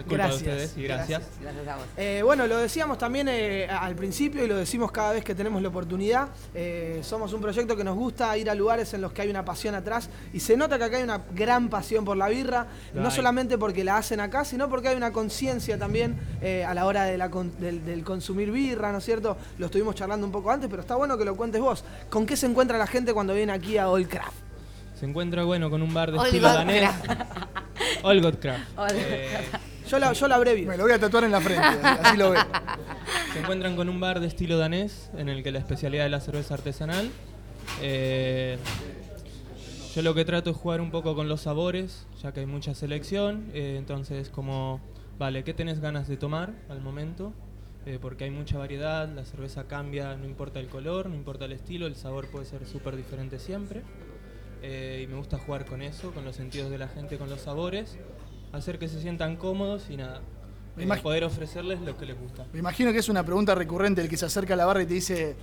Es culpa Gracias, de ustedes y gracias. Gracias a vos. Eh, bueno, lo decíamos también eh, al principio y lo decimos cada vez que tenemos la oportunidad. Eh, somos un proyecto que nos gusta ir a lugares en los que hay una pasión atrás y se nota que acá hay una gran pasión por la birra, no solamente porque la hacen acá, sino porque hay una conciencia también a la hora de la con- del, del consumir birra, ¿no es cierto? Lo estuvimos charlando un poco antes, pero está bueno que lo cuentes vos. ¿Con qué se encuentra la gente cuando viene aquí a All Craft? Se encuentra bueno con un bar de estilo danés. Craft. Olgot Craft. Eh, Yo la, yo la abrevio. Me lo voy a tatuar en la frente, así lo veo. se encuentran con un bar de estilo danés en el que la especialidad es la cerveza artesanal. Eh, yo lo que trato es jugar un poco con los sabores, ya que hay mucha selección. eh, entonces, como, vale, ¿qué tenés ganas de tomar al momento? Eh, porque hay mucha variedad, la cerveza cambia, no importa el color, no importa el estilo, el sabor puede ser súper diferente siempre. Eh, y me gusta jugar con eso, con los sentidos de la gente, con los sabores, hacer que se sientan cómodos y nada, eh, poder ofrecerles lo que les gusta. Me imagino que es una pregunta recurrente el que se acerca a la barra y te dice,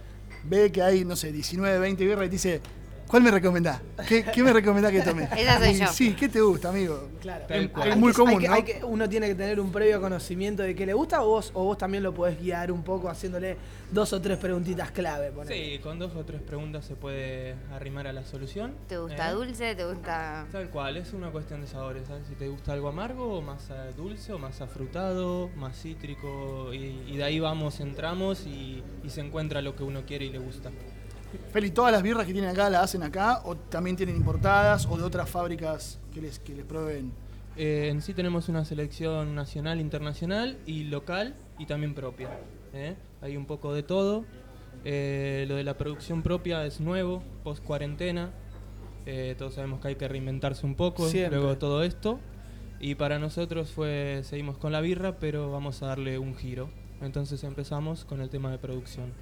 ve que hay, no sé, 19, 20 birras y te dice, ¿cuál me recomendás? ¿Qué, qué me recomendás que tome? Esa soy yo. Sí, ¿qué te gusta, amigo? Claro. Es- muy común, hay que- ¿no? hay que- uno tiene que tener un previo conocimiento de qué le gusta o vos, o vos también lo podés guiar un poco haciéndole dos o tres preguntitas clave. ponele. Sí, con dos o tres preguntas se puede arrimar a la solución. ¿Te gusta ¿eh? dulce? ¿Te gusta.? Tal cual, es una cuestión de sabores, ¿sabes? Si te gusta algo amargo, o más dulce, o más afrutado, más cítrico, y, y de ahí vamos, entramos y, y se encuentra lo que uno quiere y le gusta. Feli, ¿todas las birras que tienen acá las hacen acá o también tienen importadas o de otras fábricas que les, que les proveen? Eh, en sí tenemos una selección nacional, internacional y local y también propia. ¿eh? Hay un poco de todo. Eh, lo de la producción propia es nuevo, post cuarentena. Eh, todos sabemos que hay que reinventarse un poco Siempre. luego de todo esto. Y para nosotros fue, seguimos con la birra, pero vamos a darle un giro. Entonces empezamos con el tema de producción.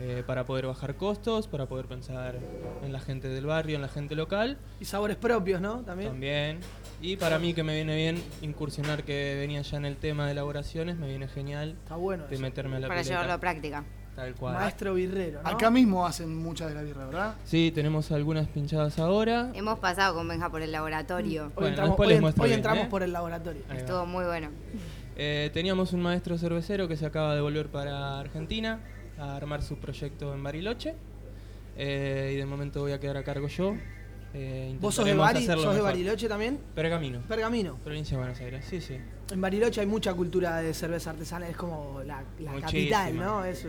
Eh, para poder bajar costos, para poder pensar en la gente del barrio, en la gente local Y sabores propios, ¿no? También. también. Y para mí que me viene bien incursionar que venía ya en el tema de elaboraciones, me viene genial Está bueno. de eso. meterme a la Para pileta. llevarlo a práctica. Tal cual. Maestro birrero, ¿no? Acá mismo hacen muchas de la birra, ¿verdad? Sí, tenemos algunas pinchadas ahora. Hemos pasado con Benja por el laboratorio. Hoy Bueno, entramos, hoy hoy bien, ¿eh? por el laboratorio. Ahí va. Estuvo muy bueno. Eh, teníamos un maestro cervecero que se acaba de volver para Argentina a armar su proyecto en Bariloche. Eh, y de momento voy a quedar a cargo yo. Eh, ¿Vos sos de, Bari, sos de. Bariloche también? Pergamino, Pergamino. provincia de Buenos Aires. Sí, sí. En Bariloche hay mucha cultura de cerveza artesanal, es como la, capital, ¿no? Es,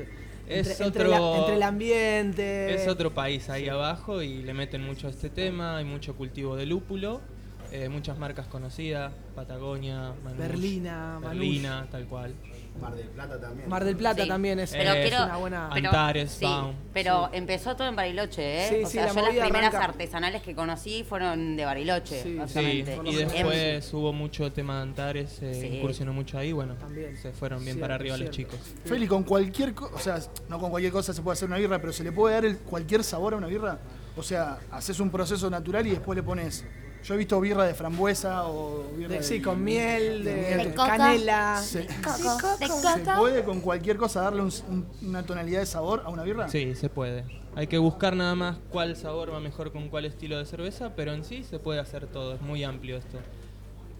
Es entre, entre otro- la- entre el ambiente. Es otro país ahí abajo y le meten mucho a este tema, hay mucho cultivo de lúpulo, eh, muchas marcas conocidas, Patagonia, Manush, Berlina, Manush. Berlina, tal cual. Mar del Plata también. Mar del Plata Sí. también es, Pero es quiero- una buena. pero- Antares, sí, Baum. pero empezó todo en Bariloche, ¿eh? Sí, o sí, sea, la yo las primeras arranca- artesanales que conocí fueron de Bariloche, Sí, Sí, básicamente. y Em- después hubo mucho el tema de Antares, eh, Sí. incursionó mucho ahí, bueno, También. se fueron bien Cierto, para arriba los chicos. Feli, con cualquier cosa, o sea, no con cualquier cosa se puede hacer una birra, pero ¿se le puede dar el- cualquier sabor a una birra? O sea, haces un proceso natural y después le pones. Yo he visto birra de frambuesa o birra de- de, sí, con miel, de, miel. De coco. canela. ¿Se, Coco, ¿Se puede con cualquier cosa darle un- un- una tonalidad de sabor a una birra? Sí, se puede. Hay que buscar nada más cuál sabor va mejor con cuál estilo de cerveza, pero en sí se puede hacer todo, es muy amplio esto.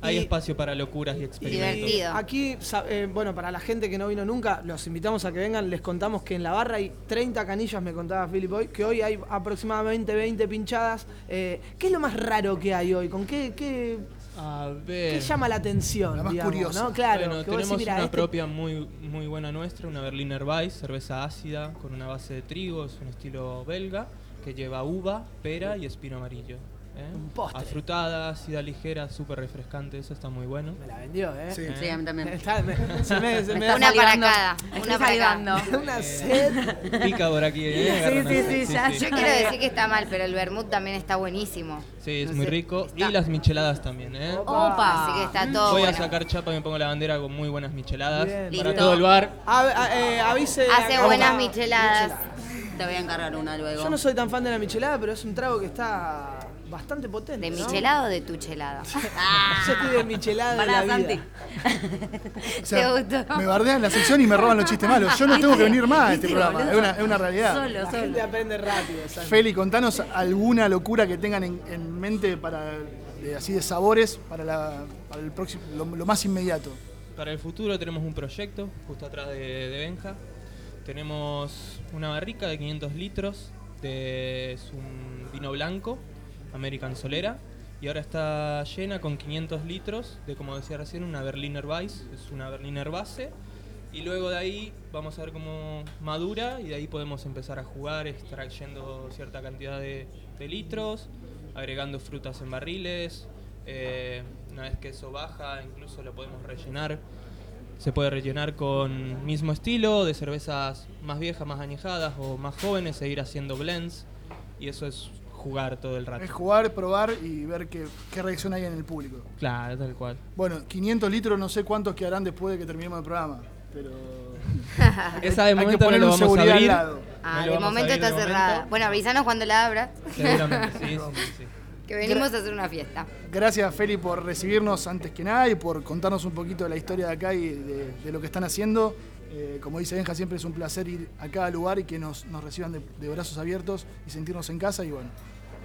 Hay Y- espacio para locuras y experimentos. Divertido. Aquí, eh, bueno, para la gente que no vino nunca, los invitamos a que vengan. Les contamos que en la barra hay 30 canillas, me contaba Philip hoy, que hoy hay aproximadamente 20 pinchadas. Eh, ¿Qué es lo más raro que hay hoy? ¿Con qué, qué, A ver. ¿Qué llama la atención? La más digamos, curiosa. ¿no? Claro, bueno, tenemos decís, mira, una este- propia muy, muy buena nuestra, una Berliner Weiss, cerveza ácida con una base de trigo, es un estilo belga que lleva uva, pera y espino amarillo. ¿Eh? Un postre. Afrutada, ácida, ligera, súper refrescante, eso está muy bueno. Me la vendió, ¿eh? Sí. ¿Eh? Sí, a mí también. Está- me- se me, se me Está Una para cada, una para una sed. Pica por aquí, ¿eh? Sí, sí, sí, ya, Yo quiero decir que está mal, pero el vermut también está buenísimo. Sí, es No muy sé, rico. está- Y las micheladas también, ¿eh? Opa. Así que está todo Voy a sacar chapa y me pongo la bandera con muy buenas micheladas Bien, para todo el bar. A- a- eh, avise. Hace buenas micheladas. Te voy a encargar una luego. Yo no soy tan fan de la michelada, pero es un trago que está bastante potente. ¿De ¿no? michelada o de tu chelada? Yo estoy de michelada de la vida. O sea, ¿Te gustó? me bardean la sección y me roban los chistes malos. Yo no tengo que venir más a este programa, es una, es una realidad. Solo, La gente aprende rápido. Santi. Feli, contanos alguna locura que tengan en, en mente para de- así de sabores para, la- para el próximo, lo, lo más inmediato. Para el futuro tenemos un proyecto justo atrás de, de Benja. Tenemos una barrica de 500 litros de es un vino blanco, American Solera, y ahora está llena con 500 litros de, como decía recién, una Berliner Weiss, es una Berliner base. Y luego de ahí vamos a ver cómo madura y de ahí podemos empezar a jugar, extrayendo cierta cantidad de, litros, agregando frutas en barriles. eh, una vez que eso baja, incluso lo podemos rellenar. Se puede rellenar con mismo estilo, de cervezas más viejas, más añejadas o más jóvenes, e ir haciendo blends. Y eso es jugar todo el rato. Es jugar, probar y ver qué, qué reacción hay en el público. Claro, tal cual. Bueno, 500 litros no sé cuántos quedarán después de que terminemos el programa, pero... Esa de hay que momento no lo un vamos a seguridad al abrir. lado. Ah, No de momento está de cerrada. momento. Bueno, avisanos cuando la Seguramente, sí, sí, sí. que venimos a hacer una fiesta. Gracias Feli por recibirnos antes que nada y por contarnos un poquito de la historia de acá y de, de lo que están haciendo. Eh, como dice Benja, siempre es un placer ir a cada lugar y que nos, nos reciban de, de brazos abiertos y sentirnos en casa. Y bueno,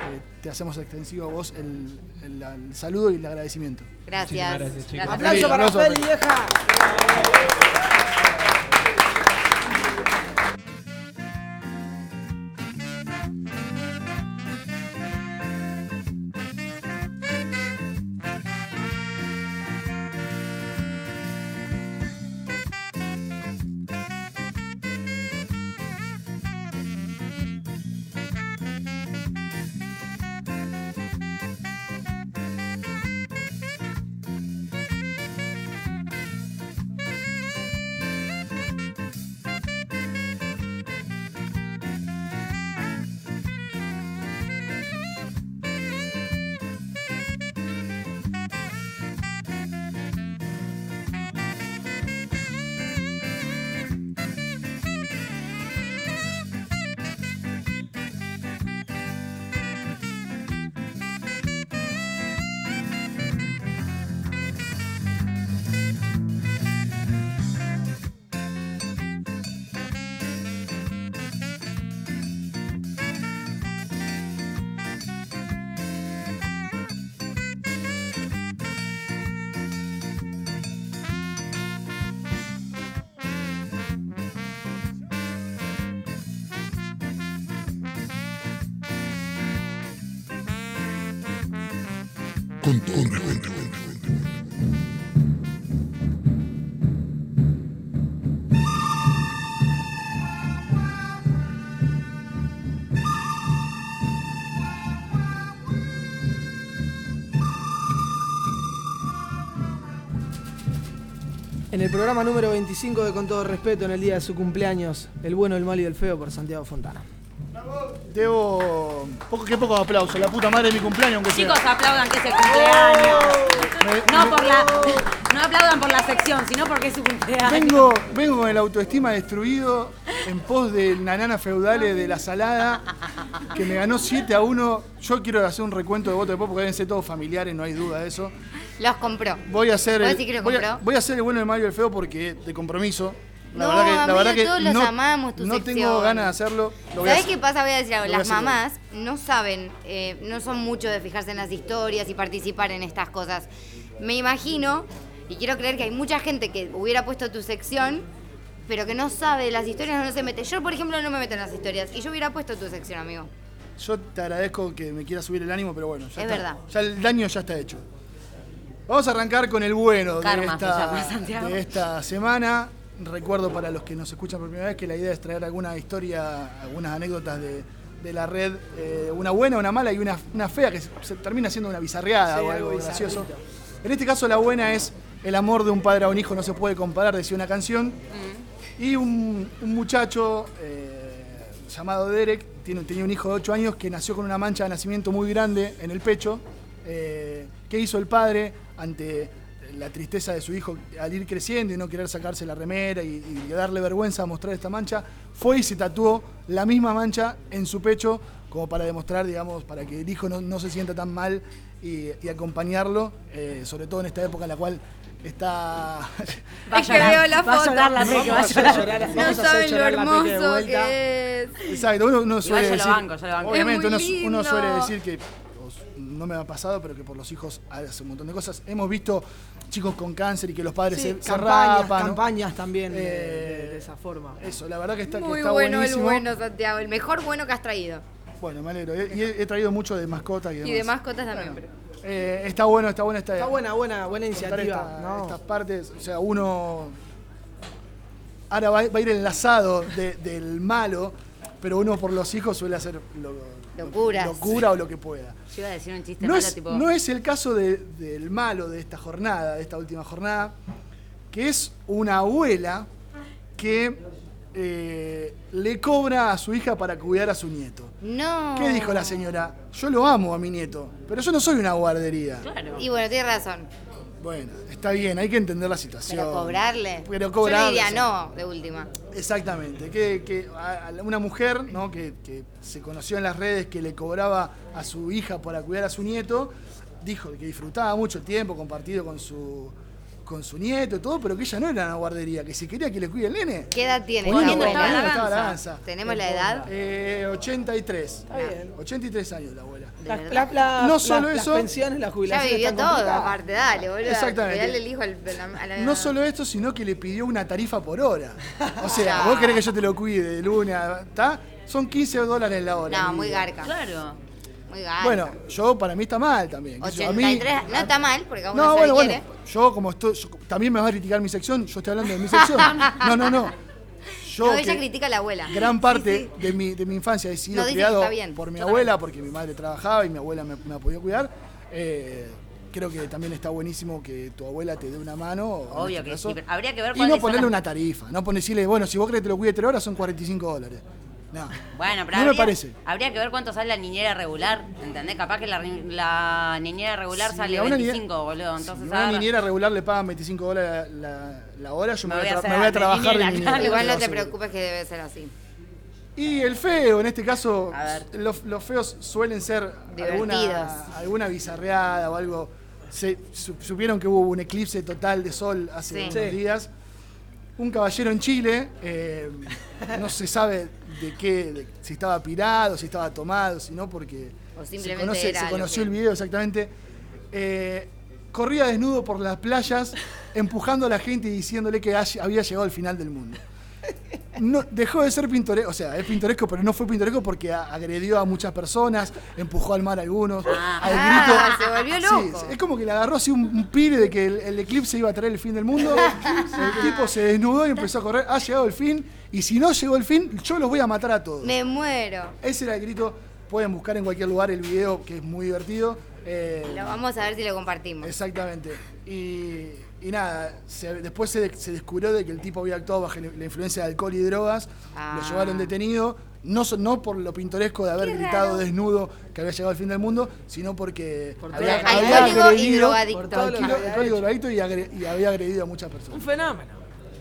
eh, te hacemos extensivo a vos el, el- el saludo y el agradecimiento. Gracias. Muchísimas gracias, chicos. Aplauso para. Feli, vieja. Programa número 25 de Con todo respeto, en el día de su cumpleaños, El bueno, el malo y el feo por Santiago Fontana. Debo. Poco, qué poco aplauso, la puta madre de mi cumpleaños, aunque sea. Chicos, aplaudan que es el cumpleaños. Me- No me- por la, no aplaudan por la sección, sino porque es su cumpleaños. Vengo, vengo con el autoestima destruido en pos de la nana feudales de la salada que me ganó 7 a 1. Yo quiero hacer un recuento de votos de pop porque deben ser todos familiares, no hay duda de eso. Los compró. Voy a hacer ¿Vos el, que voy, a, compró? voy a hacer el bueno, el malo y el feo porque de compromiso. La No, verdad que, la amigo, verdad que todos los amamos tu no sección. tengo ganas de hacerlo. Lo voy a ¿Sabes hacer. qué pasa? Voy a decir algo. Las mamás no saben, eh, no son mucho de fijarse en las historias y participar en estas cosas. Me imagino, y quiero creer que hay mucha gente que hubiera puesto tu sección, pero que no sabe de las historias, no se mete. Yo, por ejemplo, no me meto en las historias. Y yo hubiera puesto tu sección, amigo. Yo te agradezco que me quieras subir el ánimo, pero bueno, ya Es está. verdad. Ya el daño ya está hecho. Vamos a arrancar con el bueno de esta, Santiago. de esta semana. Recuerdo para los que nos escuchan por primera vez que la idea es traer alguna historia, algunas anécdotas de, de la red, eh, una buena, una mala y una, una fea que se, se termina siendo una bizarreada Sí, o algo gracioso. En este caso la buena es el amor de un padre a un hijo no se puede comparar, decía una canción. Y un, un muchacho eh, llamado Derek tiene, tenía un hijo de 8 años que nació con una mancha de nacimiento muy grande en el pecho. Eh, ¿Qué hizo el padre ante la tristeza de su hijo al ir creciendo y no querer sacarse la remera y, y darle vergüenza a mostrar esta mancha? Fue y se tatuó la misma mancha en su pecho como para demostrar, digamos, para que el hijo no, no se sienta tan mal y, y acompañarlo, eh, sobre todo en esta época en la cual está... Va Es que veo la va a foto. la Peque, va a llorar. No saben lo hermoso que es. Exacto, uno, uno suele decir, banco, banco. obviamente uno, suele decir que no me ha pasado, pero que por los hijos hace un montón de cosas. Hemos visto chicos con cáncer y que los padres Sí, se, se campañas, rapan, ¿no? campañas también de- Eh, de, de esa forma. Eso, la verdad que está, que Muy está bueno el bueno, Santiago. El mejor bueno que has traído. Bueno, me alegro. Y he, he traído mucho de mascotas y demás. Y de mascotas también. pero- Eh, está bueno, está buena esta Está buena, buena, buena iniciativa. esta- ¿no? estas partes. O sea, uno ahora va, va a ir enlazado de- del malo, pero uno por los hijos suele hacer lo- Locuras. locura o lo que pueda. Yo iba a decir un chiste No malo, es, tipo. no es el caso de- del malo de esta jornada, de esta última jornada, que es una abuela que eh, le cobra a su hija para cuidar a su nieto. No. ¿Qué dijo la señora? Yo lo amo a mi nieto, pero yo no soy una guardería. Claro. Y bueno, tienes razón. Bueno, está bien, hay que entender la situación. Pero cobrarle. Pero Yo cobrarle, le diría no, de última. Exactamente, que, que a- una mujer ¿no? que, que se conoció en las redes que le cobraba a su hija para cuidar a su nieto, dijo que disfrutaba mucho el tiempo compartido con su, con su nieto y todo, pero que ella no era una guardería, que si quería que le cuide el nene. ¿Qué edad tiene esta estaba abuela? la estaba la danza. danza. ¿Tenemos la edad? Eh, 83. Está bien. 83 años la abuela. ¿De La- la- la- No las- solo las eso- pensiones, las Ya jubilaciones. vivió están todo, complicadas. aparte, dale, boludo. Exactamente. Cuidarle el hijo al- a la, a la- No solo esto, sino que le pidió una tarifa por hora. O sea, vos querés que yo te lo cuide de lunes, a- ¿está? Son 15 dólares la hora. No, muy garca. Claro. Muy garca. Bueno, yo para mí está mal también. qué sé yo, a mí- 83, no está mal, porque aún No, bueno, quiere. bueno. Yo como estoy, yo- también me vas a criticar mi sección, yo estoy hablando de mi sección. No, no, no. Yo No, ella critica a la abuela. gran parte Sí, sí. De, mi, de mi infancia he sido No, criado por mi yo abuela, porque mi madre trabajaba y mi abuela me, me ha podido cuidar. Eh, creo que también está buenísimo que tu abuela te dé una mano. Obvio este que sí, habría que ver Y no ponerle las- una tarifa, no poner- decirle, bueno, si vos crees que te lo cuide tres horas son 45 dólares. No. Bueno, pero No me habría, parece. habría que ver cuánto sale la niñera regular, ¿entendés? Capaz que la, niñera regular Si sale a una 25, niñera- boludo. Si Entonces, a una niñera regular le pagan 25 dólares la, la- la hora, yo me, Me voy, voy a, a tra- hacer me voy a de trabajar de niñera, niñera. claro. Igual no te preocupes que debe ser así. Y el feo, en este caso, los, los feos suelen ser alguna, Divertidos. alguna bizarreada o algo. Se, su- supieron que hubo un eclipse total de sol hace Sí. unos Sí. días. Un caballero en Chile, eh, no se sabe de qué, de- si estaba pirado, si estaba tomado, sino porque O se, conoce- conoció que- el video exactamente. Eh, corría desnudo por las playas, empujando a la gente y diciéndole que ha- había llegado el final del mundo. No, dejó de ser pintoresco, o sea, es pintoresco, pero no fue pintoresco porque agredió a muchas personas, empujó al mar a algunos, Ah. al Ah, se volvió Sí, loco. es como que le agarró así un, un pire de que el, el eclipse iba a traer el fin del mundo. el tipo se desnudó y empezó a correr. Ha llegado el fin, y si no llegó el fin, yo los voy a matar a todos. Me muero. Ese era el grito. Pueden buscar en cualquier lugar el video, que es muy divertido. Eh, Lo vamos a ver si lo compartimos. Exactamente. Y, y nada, se- después se, se descubrió de que el tipo había actuado bajo la influencia de alcohol y drogas. Ah. Lo llevaron detenido. No, no por lo pintoresco de haber Qué gritado raro. desnudo que había llegado el fin del mundo, sino porque Por había, había Alcohólico y agredido- drogadicto. por todo lo que alquilo- había alcohólico y hecho. drogadicto y, agre- y había agredido a muchas Un personas. fenómeno.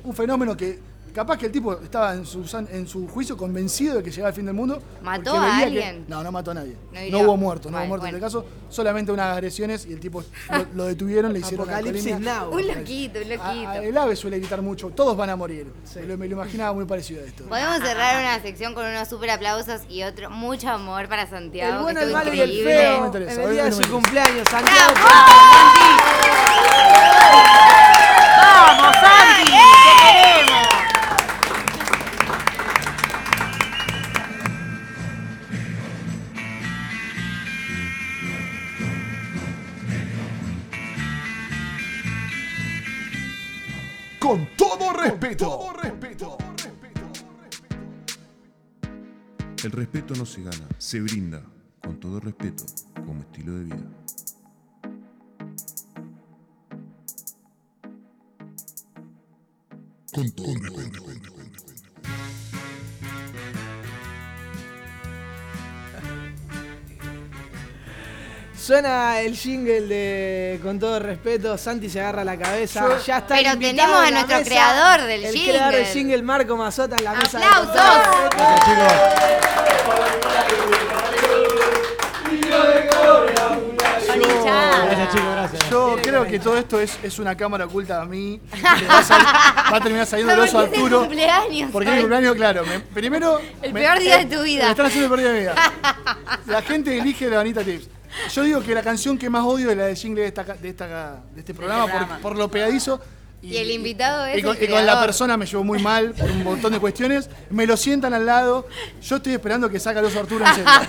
Un fenómeno que capaz que el tipo estaba en su, san- en su juicio convencido de que llegaba el fin del mundo. ¿Mató porque a veía que- alguien? no, no mató a nadie. No No, hirió. hubo muertos, no Vale, hubo muertos en bueno. este caso. Solamente unas agresiones y el tipo lo, lo detuvieron, le hicieron Apocalipsis alcoholemia. Now. Un loquito, un A- a- loquito. el ave suele gritar mucho, todos van a morir. Me, lo, me lo imaginaba muy parecido a esto. Podemos cerrar una sección con unos super aplausos y otro mucho amor para Santiago. El bueno, que el estuvo malo y el increíble. feo. No me En interesa, el hoy día de no me su interesa. cumpleaños, Santiago. ¡Vamos, Santi! Con todo respeto. respeto. El respeto no se gana, se brinda, con todo respeto, como estilo de vida. Con todo respeto. Suena el jingle de Con todo respeto, Santi se agarra la cabeza. Yo- ya está el Pero tenemos a la nuestro mesa, creador del el jingle. creador del jingle, Marco Mazota, en la mesa. ¡Aplausos! Con todo respeto. Con hinchada. Gracias, chicos, gracias. Yo creo que todo esto es, es una cámara oculta a mí. va, a va a terminar saliendo el oso es el Arturo. cumpleaños. Porque es mi cumpleaños, claro. me- primero. El me- peor día eh, de tu vida. Me están haciendo el peor día de mi vida. La gente elige la Vanita Tips. Yo digo que la canción que más odio es la de jingle de, esta, de, esta, de este programa, por- programa. Por, lo pegadizo. Y el invitado es y con, el y con la persona me llevó muy mal por un montón de cuestiones. Me lo sientan al lado. Yo estoy esperando que saque el oso Arturo en serio.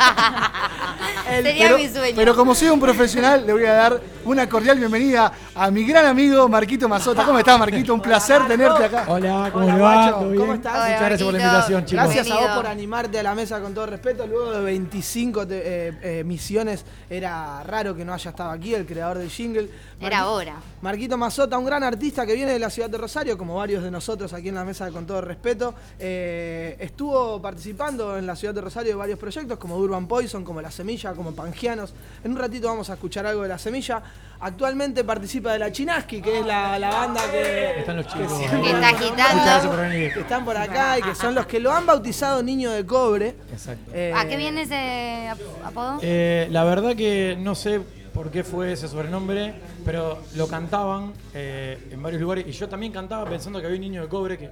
Sería pero, mi sueño. pero como soy un profesional, le voy a dar una cordial bienvenida a mi gran amigo Marquito Mazota. ¿Cómo estás, Marquito? Un placer tenerte acá. Hola, ¿cómo Hola, va? guacho, ¿Todo bien? ¿cómo estás? Hola, Muchas gracias por la invitación, chicos. Gracias a vos por animarte a la mesa con todo respeto. Luego de 25 te- eh, eh, misiones, era raro que no haya estado aquí, el creador del jingle. Era Marqui- hora. Marquito Mazota, un gran artista que viene de la ciudad de Rosario, como varios de nosotros aquí en la mesa con todo respeto. Eh, estuvo participando en la ciudad de Rosario de varios proyectos, como Urban Poison, como La Semilla, como Pangianos. En un ratito vamos a escuchar algo de La Semilla. Actualmente participa de la Chinaski, que es la, la banda que, Están los chicos. Que está agitando. Que están por acá y que son los que lo han bautizado Niño de Cobre. Exacto. Eh, ¿A qué viene ese ap- apodo? Eh, la verdad que no sé por qué fue ese sobrenombre, pero lo cantaban eh, en varios lugares y yo también cantaba pensando que había un niño de cobre que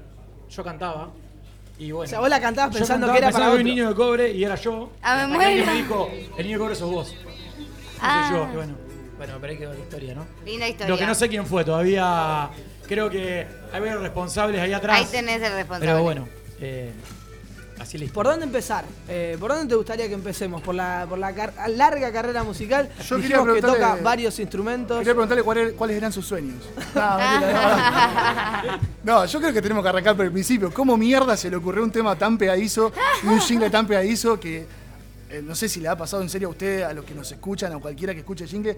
yo cantaba. Y bueno, O sea, vos la cantabas yo pensando cantaba que era pensando para que había un niño de cobre y era yo. Ah, me muero. me dijo, el niño de cobre sos vos. No Ah. soy yo. Y bueno, bueno, pero ahí quedó la historia, ¿no? Linda historia. Lo que no sé quién fue, todavía creo que hay varios responsables ahí atrás. Ahí tenés el responsable. Pero bueno, eh, así la ¿Por dónde empezar? Eh, ¿Por dónde te gustaría que empecemos? ¿Por la, por la car- larga carrera musical? Yo Dijimos que toca varios instrumentos. Quería preguntarle cuál er- cuáles eran sus sueños. No, mentira, no. No, yo creo que tenemos que arrancar por el principio. ¿Cómo mierda se le ocurrió un tema tan pegadizo y un jingle tan pegadizo que eh, no sé si le ha pasado en serio a usted, a los que nos escuchan, a cualquiera que escuche el jingle?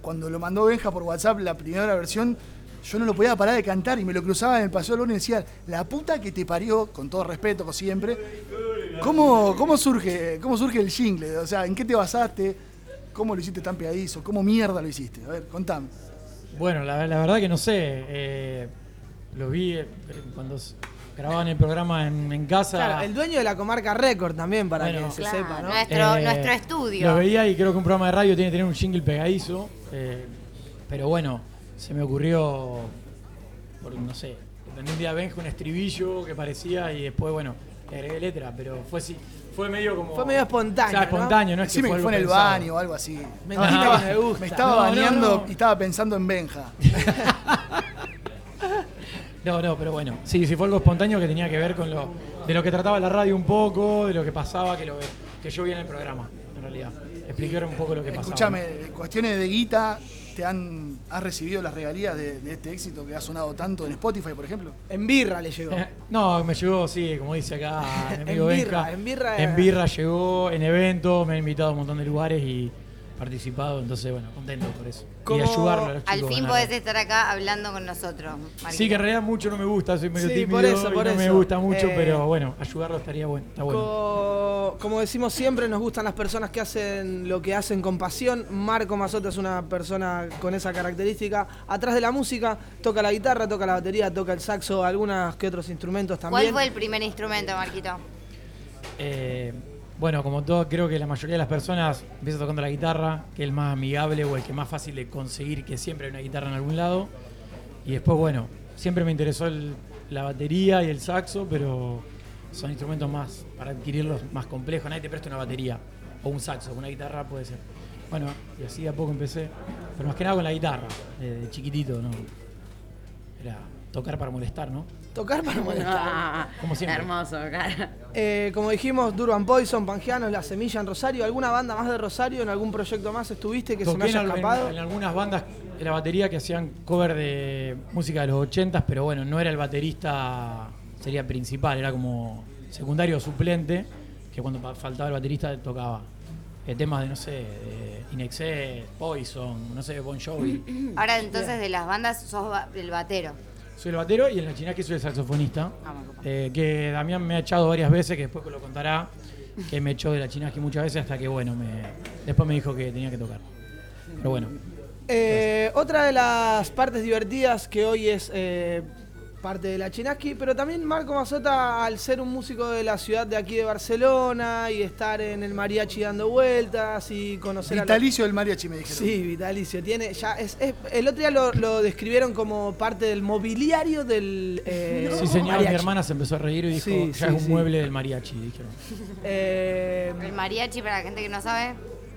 Cuando lo mandó Benja por WhatsApp, la primera versión, yo no lo podía parar de cantar y me lo cruzaba en el paseo Luna y decía, la puta que te parió, con todo respeto, como siempre. ¿Cómo, cómo, surge, ¿Cómo surge el jingle? O sea, ¿en qué te basaste? ¿Cómo lo hiciste tan pegadizo? ¿Cómo mierda lo hiciste? A ver, contame. Bueno, la, la verdad que no sé. eh, lo vi eh, cuando grababan el programa en, en casa. Claro, el dueño de la comarca Record también, para Bueno. que se Claro, sepa, ¿no? nuestro, Eh, nuestro estudio. Lo veía y creo que un programa de radio tiene que tener un jingle pegadizo. eh, pero bueno, se me ocurrió, por, no sé, en un día Benja un estribillo que parecía y después, bueno, le agregué letra, pero fue así, fue medio como... Fue medio espontáneo, O sea, espontáneo, no es que fue fue en el pensado. baño o algo así. Me gusta. Me estaba No, bañando no. y estaba pensando en Benja. No, no, pero bueno, sí, sí fue algo espontáneo que tenía que ver con lo de lo que trataba la radio un poco, de lo que pasaba, que lo que yo vi en el programa, en realidad. Explicar un poco lo que pasaba. Escúchame, cuestiones de guita, ¿te han has recibido las regalías de, de este éxito que ha sonado tanto en Spotify, por ejemplo? En birra le llegó. No, me llegó, sí, como dice acá mi amigo En birra, Benja. en birra. En birra llegó, en eventos, me han invitado a un montón de lugares y participado, entonces bueno, contento por eso. Y ayudarlo a los Al chicos fin a podés estar acá hablando con nosotros. Marquito. Sí, que en realidad mucho no me gusta, soy medio Sí, tímido por eso, y por no me eso. gusta mucho, Eh, pero bueno, ayudarlo estaría bueno. Está bueno. Co- Como decimos siempre, nos gustan las personas que hacen lo que hacen con pasión. Marco Mazota es una persona con esa característica. Atrás de la música, toca la guitarra, toca la batería, toca el saxo, algunos que otros instrumentos ¿Cuál también. fue el primer instrumento, Marquito? Eh, bueno, como todo, creo que la mayoría de las personas empieza tocando la guitarra, que es el más amigable o el que más fácil de conseguir, que siempre hay una guitarra en algún lado. Y después, bueno, siempre me interesó la batería y el saxo, pero son instrumentos más, para adquirirlos, más complejos. Nadie te presta una batería o un saxo, una guitarra puede ser. Bueno, y así de a poco empecé, pero más que nada con la guitarra, de chiquitito, ¿no? Era tocar para molestar, ¿no? Tocar para molestar. Ah, Como siempre. Hermoso, cara. Eh, como dijimos, Durban Poison, Pangeanos, La Semilla en Rosario. ¿Alguna banda más de Rosario? ¿En algún proyecto más estuviste que se me Toqué en, haya en- escapado? en algunas bandas de la batería que hacían cover de música de los 80 pero bueno, no era el baterista, sería principal, era como secundario suplente, que cuando faltaba el baterista tocaba. Eh, temas de, no sé, de Inexcess, Poison, no sé, Bon Jovi. Ahora entonces de las bandas sos el batero. Soy el batero y en la Chinaki soy el saxofonista. Ah. Eh, que Damián me ha echado varias veces, que después lo contará, que me echó de la Chinaski muchas veces hasta que, bueno, me, después me dijo que tenía que tocar. Pero bueno, Eh, otra de las partes divertidas que hoy es eh, parte de la Chinaski, pero también Marco Mazota, al ser un músico de la ciudad de aquí de Barcelona y estar en el mariachi dando vueltas y conocer a la- Vitalicio del mariachi, me dijeron. Sí, vitalicio. Tiene, ya es, es- el otro día lo, lo describieron como parte del mobiliario del eh, sí señor, mi hermana se empezó a reír y dijo, Sí, ya sí, es un sí. mueble del mariachi, dijeron. Eh, El mariachi, para la gente que no sabe,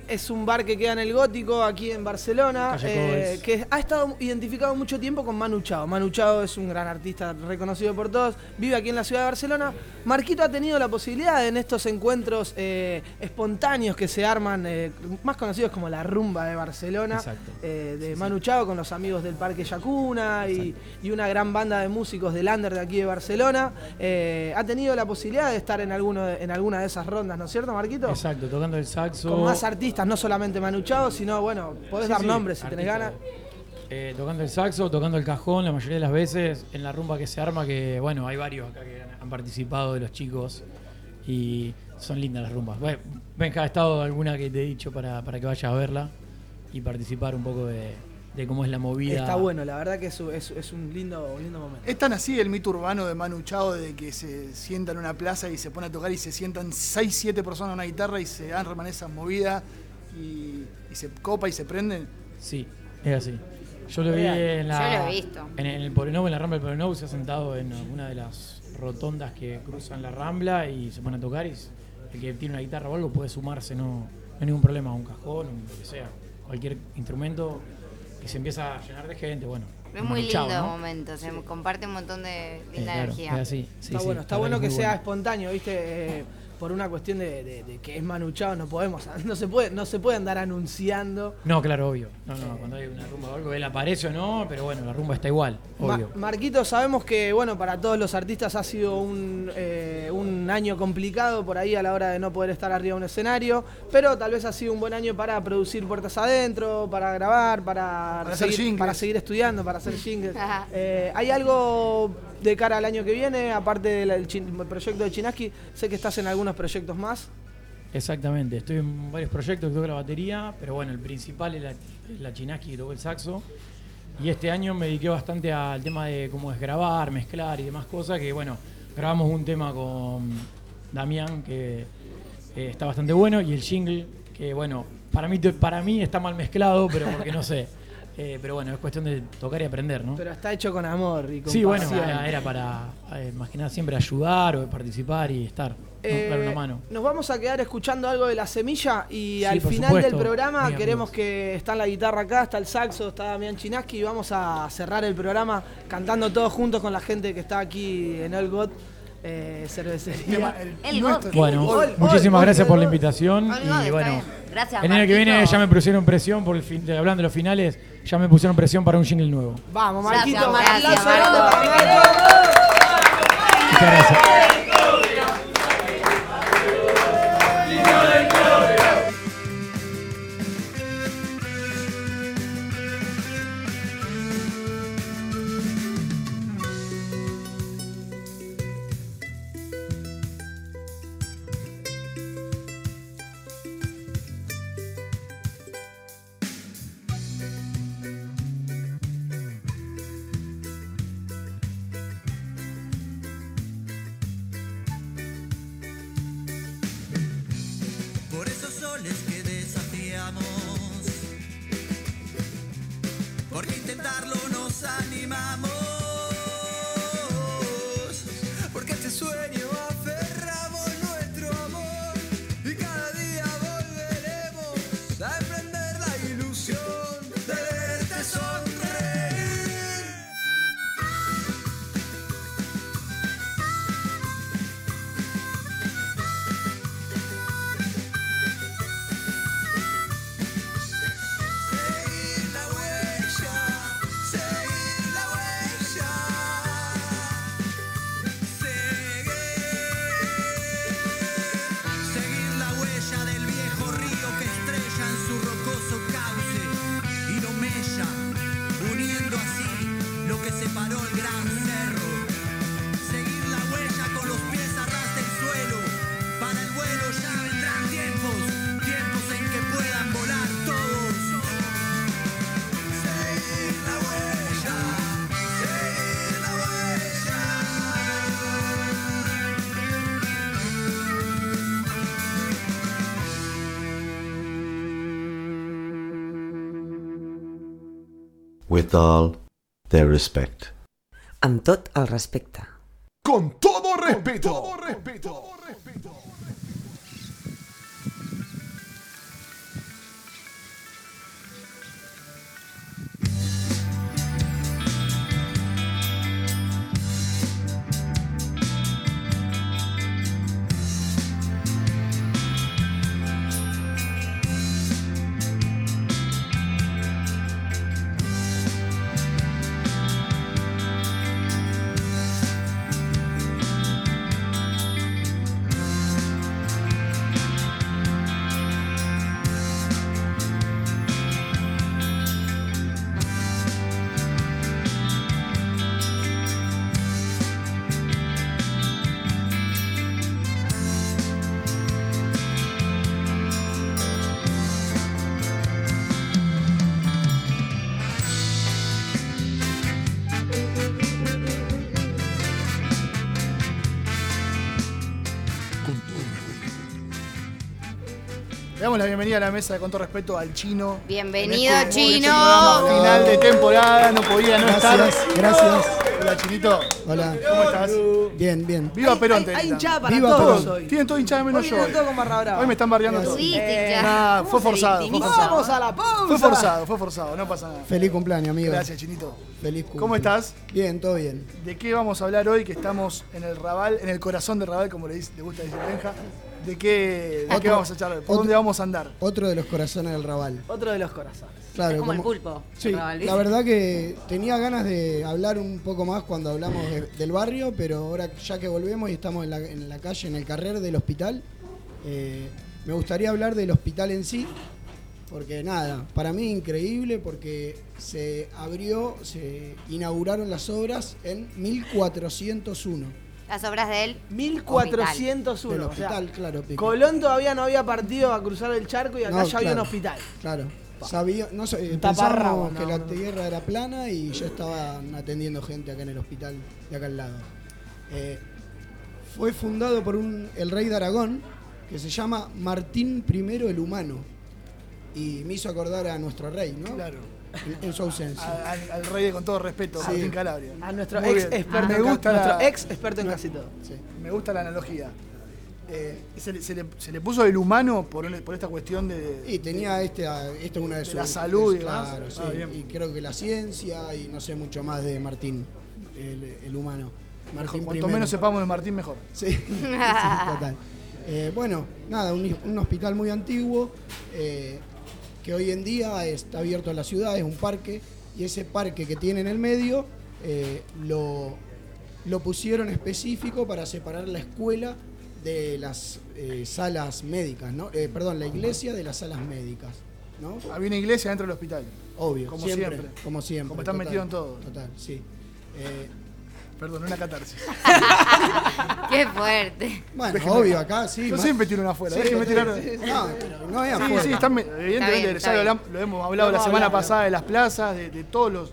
es un bar que queda en el Gótico, aquí en Barcelona, eh, que ha estado identificado mucho tiempo con Manu Chao. Manu Chao es un gran artista reconocido por todos, vive aquí en la ciudad de Barcelona. Marquito ha tenido la posibilidad en estos encuentros eh, espontáneos que se arman, eh, más conocidos como la rumba de Barcelona, de Manu Chao con los amigos del Parque Yacuna y, y una gran banda de músicos del under de aquí de Barcelona. Ha tenido la posibilidad de estar en, alguno en alguna de esas rondas, ¿no es cierto, Marquito? Exacto, tocando el saxo. Con más artistas, no solamente Manu Chao, sino, bueno, podés Sí, dar sí, nombres si tenés artistas. ganas. Eh, tocando el saxo, tocando el cajón, la mayoría de las veces en la rumba que se arma, que bueno, hay varios acá que han, han participado de los chicos y son lindas las rumbas. Bueno, Benja, ha estado alguna que te he dicho para, para que vayas a verla y participar un poco de, de cómo es la movida. Está bueno, la verdad que es, es- es un lindo, un lindo momento. Es tan así el mito urbano de Manu Chao de que se sienta en una plaza y se pone a tocar y se sientan 6, 7 personas en una guitarra y se arman esa movida y, y se copa y se prenden. Sí, es así. Yo lo vi en la. Yo lo he visto. En, el la Rambla del Poblenou, se ha sentado en alguna de las rotondas que cruzan la Rambla y se pone a tocar. Y el que tiene una guitarra o algo puede sumarse, no, no hay ningún problema. Un cajón, un- lo que sea, cualquier instrumento. Y se empieza a llenar de gente, bueno. es muy lindo ¿no? momento, se comparte un montón de Eh, linda claro, energía. es así. Sí, está sí, bueno, está bueno que es sea bueno. espontáneo, ¿viste? Eh, por una cuestión de, de- de que es Manu Chao, no podemos, no se puede, no se puede andar anunciando. No, claro, obvio. No, no, cuando hay una rumba o algo, él aparece o no, pero bueno, la rumba está igual, Ma- obvio. Marquito, sabemos que bueno para todos los artistas ha sido un, eh, un año complicado por ahí a la hora de no poder estar arriba de un escenario, pero tal vez ha sido un buen año para producir puertas adentro, para grabar, para, Para seguir, para seguir estudiando, para hacer jingles. Eh, ¿Hay algo de cara al año que viene, aparte del proyecto de Chinaski? Sé que estás en algunos proyectos más. Exactamente, estoy en varios proyectos toco la batería, pero bueno, el principal es la, la Chinaski que tocó el saxo. Y este año me dediqué bastante al tema de cómo es grabar, mezclar y demás cosas, que bueno, grabamos un tema con Damián que eh, está bastante bueno y el jingle, que bueno, para mí, para mí está mal mezclado, pero porque no sé. Eh, pero bueno, es cuestión de tocar y aprender, ¿no? Pero está hecho con amor y con Sí, bueno, era, era para, eh, más que nada, siempre ayudar o participar y estar. Eh, dar una mano. Nos vamos a quedar escuchando algo de la semilla y Sí, al final supuesto, del programa queremos amigos. que está la guitarra acá, está el saxo, está Damián Chinaski y vamos a cerrar el programa cantando todos juntos con la gente que está aquí en El God eh, cervecería. El God. Bueno, muchísimas gracias por la invitación y bueno. Gracias, el año que viene Marquito. ya me pusieron presión por el fin, de- hablando de los finales, ya me pusieron presión para un jingle nuevo. Vamos, Gracias, Marquito, gracias, Marco. para Marco. Muchas gracias. With all their respect. Amb tot el respecte. Bienvenida a la mesa con todo respeto al chino. Bienvenido, En este- este chino. programa Final de temporada, no podía no Gracias, estar. gracias. Hola, chinito. Hola. ¿Cómo estás? Bien, bien. Viva Hay- Perón, hay- hay hinchada para Viva todos Perón. hoy. Tienen todo hinchada menos Hoy yo. Hoy me están barriando todos. Fuiste ya. Nah, fue forzado, fue forzado. Vamos a la pausa. Fue forzado, fue forzado, no pasa nada. Feliz cumpleaños, amigo. Gracias, chinito. Feliz cumpleaños. ¿Cómo estás? Bien, todo bien. ¿De qué vamos a hablar hoy? Que estamos en el Raval, en el corazón del Raval, como le, dice- le gusta decir Benja. ¿De qué, de qué Otro- vamos a otro- dónde vamos a andar? Otro de los corazones del Raval. Otro de los corazones. Claro, Es como el pulpo. Sí, el Raval, la verdad que tenía ganas de hablar un poco más cuando hablamos de- del barrio, pero ahora ya que volvemos y estamos en la, en la calle, en el carrer del hospital, eh, me gustaría hablar del hospital en sí, porque nada, para mí increíble porque se abrió, se inauguraron las obras en 1401. Las obras de él. 1401. Del o sea, hospital, claro, Pico. Colón todavía no había partido a cruzar el charco y acá No, ya había un hospital. Claro. Sabía, no sé, Un pensábamos que no, la no. tierra era plana y ya estaban atendiendo gente acá en el hospital de acá al lado. Eh, fue fundado por un, el rey de Aragón que se llama Martín I el Humano y me hizo acordar a nuestro rey, ¿no? Claro. En, en su ausencia. A- Al, al rey de con todo respeto, Sí. Martín Calabria. A nuestro Muy ex bien. experto, Me en, ca- gusta nuestro la- ex experto en casi todo. Sí. Me gusta la analogía. Eh, se, le, se le- se le puso el humano por, un- por esta cuestión de. Y tenía este, ah, esta es una de, de sus. la salud es-. Claro, sí. Ah, y creo que la ciencia y no sé mucho más de Martín, el, el humano. Martín Cuanto menos sepamos de Martín, mejor. Sí, sí, total. Eh, bueno, nada, un, un hospital muy antiguo eh, que hoy en día está abierto a la ciudad, es un parque, y ese parque que tiene en el medio eh, lo, lo pusieron específico para separar la escuela de las eh, salas médicas, ¿no? Eh, perdón, la iglesia de las salas médicas, ¿no? Había una iglesia dentro del hospital. Obvio, Como siempre, siempre. como siempre. Como están total, metidos en todo. Total, sí. Perdón, una catarsis. Qué fuerte. bueno, Déjenme- obvio, acá sí. Yo más- siempre tiro una afuera. Sí, tirar. sí, sí. No, pero no es Sí, afuera. sí, están, me- evidentemente, bien, está ya lo, bien. hablam- lo hemos hablado la semana pasada de las plazas, de, de todos los.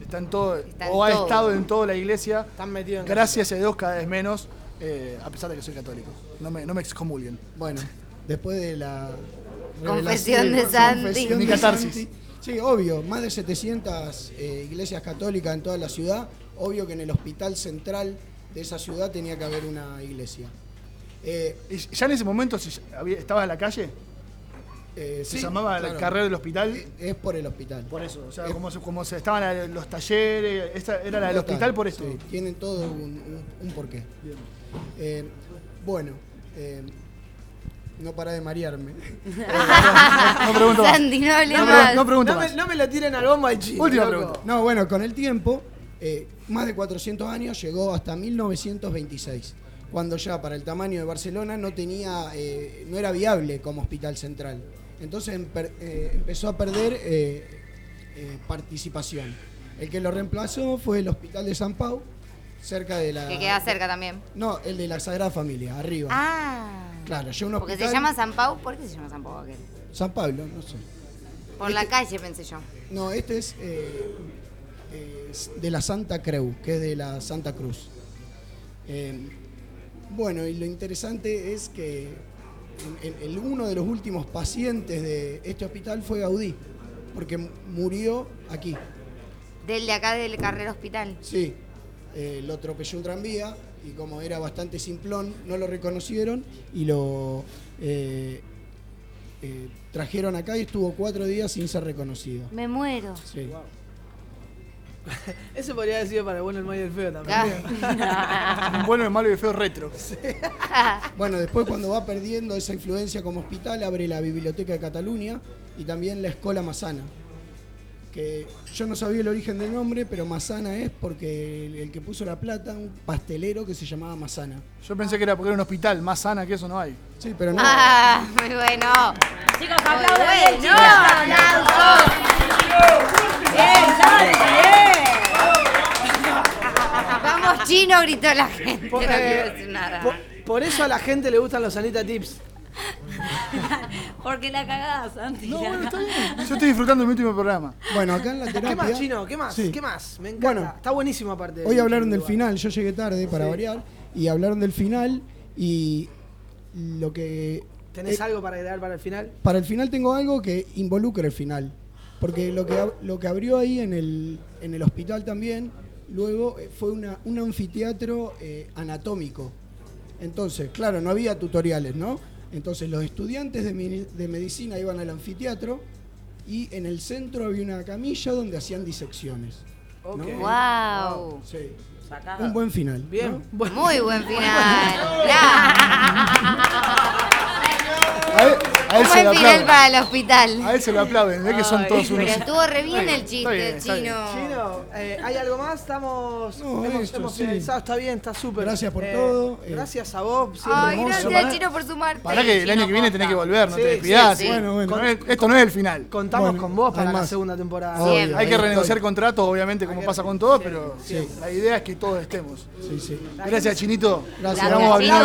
Están todos, Están o ha estado en toda la iglesia. Están metidos en Gracias a Dios, cada vez menos, eh, a pesar de que soy católico. No me, no me excomulguen. Bueno, después de la Confesión de Santi. confesión Mi de catarsis. Santi. Sí, obvio, más de 700 eh, iglesias católicas en toda la ciudad. Obvio que en el hospital central de esa ciudad tenía que haber una iglesia. Eh, ya en ese momento se- había- estaba en la calle, eh, se sí, llamaba claro. la carrera del hospital. Eh, Es por el hospital. Por eso, o sea, Es- como, se, como se estaban la- los talleres, esta era la del Total, hospital por eso. sí, tienen todo un, un- un porqué. Bien. Eh, bueno, eh, no para de marearme. No pregunto. Sandy, no No, no pregunto No me, más. no me lo tiren al bombo al chino. Última loco. pregunta. No, bueno, con el tiempo, eh, más de 400 años, llegó hasta 1926, cuando ya para el tamaño de Barcelona no tenía, eh, no era viable como hospital central. Entonces eh, empezó a perder participación. El que lo reemplazó fue el Hospital de San Pau, cerca de la... Que queda cerca también. No, el de la Sagrada Familia, arriba. Ah. Claro, yo un Porque hospital... se llama San Pau. ¿Por qué se llama San Pau aquel? San Pablo, no sé. Por la calle pensé yo. No, este es eh, de la Santa Creu, que es de la Santa Cruz. Eh, bueno, y lo interesante es que en- en- el- uno de los últimos pacientes de este hospital fue Gaudí, porque mu- murió aquí. Del de acá del Carrera Hospital. Sí, eh, lo atropelló un tranvía y como era bastante simplón, no lo reconocieron y lo eh, eh, trajeron acá y estuvo cuatro días sin ser reconocido. Me muero. Sí. Ese podría haber sido para el bueno, el malo y el feo también. Un bueno, el malo y el feo retro. Bueno, después cuando va perdiendo esa influencia como hospital, abre la Biblioteca de Cataluña y también la Escola Masana. Que yo no sabía el origen del nombre, pero Masana es porque el, el que puso la plata, un pastelero que se llamaba Masana. Yo pensé que era porque era un hospital, más sana que eso no hay. Sí, pero no. Ah, muy bueno. Chicos, Muy aplaudan bueno, bien. Bien, Vamos chino, gritó la gente. No Por, quiero eh, decir nada. por- por eso a la gente le gustan los Anita Tips. Porque la cagás, Santi. No, bueno, está bien. Yo estoy disfrutando de mi último programa. Bueno, acá en la terapia. ¿Qué más, Chino? ¿Qué más? Sí. ¿Qué más? Me encanta. Bueno. Está buenísimo aparte. Hoy hablaron del final, yo llegué tarde para variar, y hablaron del final y lo que... ¿Tenés eh, algo para agregar para el final? Para el final tengo algo que involucra el final, porque lo que, lo que abrió ahí en el, en el hospital también, luego eh, fue una- un anfiteatro eh, anatómico. Entonces, claro, no había tutoriales, ¿no? Entonces los estudiantes de, de medicina iban al anfiteatro y en el centro había una camilla donde hacían disecciones. Wow. Sí. Sacado. Un buen final. Bien. ¿no? Muy buen final. A él, se lo final aplauden. para el hospital. A él se lo aplauden, ve que son todos Pero unos. estuvo re bien el Está chiste, bien, está bien. chino. Chino, eh, ¿hay algo más? Estamos. No, hemos, eso, hemos sí. finalizado, está bien, está súper. Gracias por todo, eh. gracias a vos. Ay, hermoso. gracias, chino, por sumarte. Para que el año que viene tenés que volver, no Sí, te sí, despidas. sí. Bueno, bueno. No es- Esto no es el final. Contamos Bueno, con vos para la segunda temporada. Obvio. Hay que renegociar contratos, obviamente, como pasa con todo, pero la idea es que todos estemos. Sí, sí. Gracias, Chinito. Gracias. Vamos a Gracias,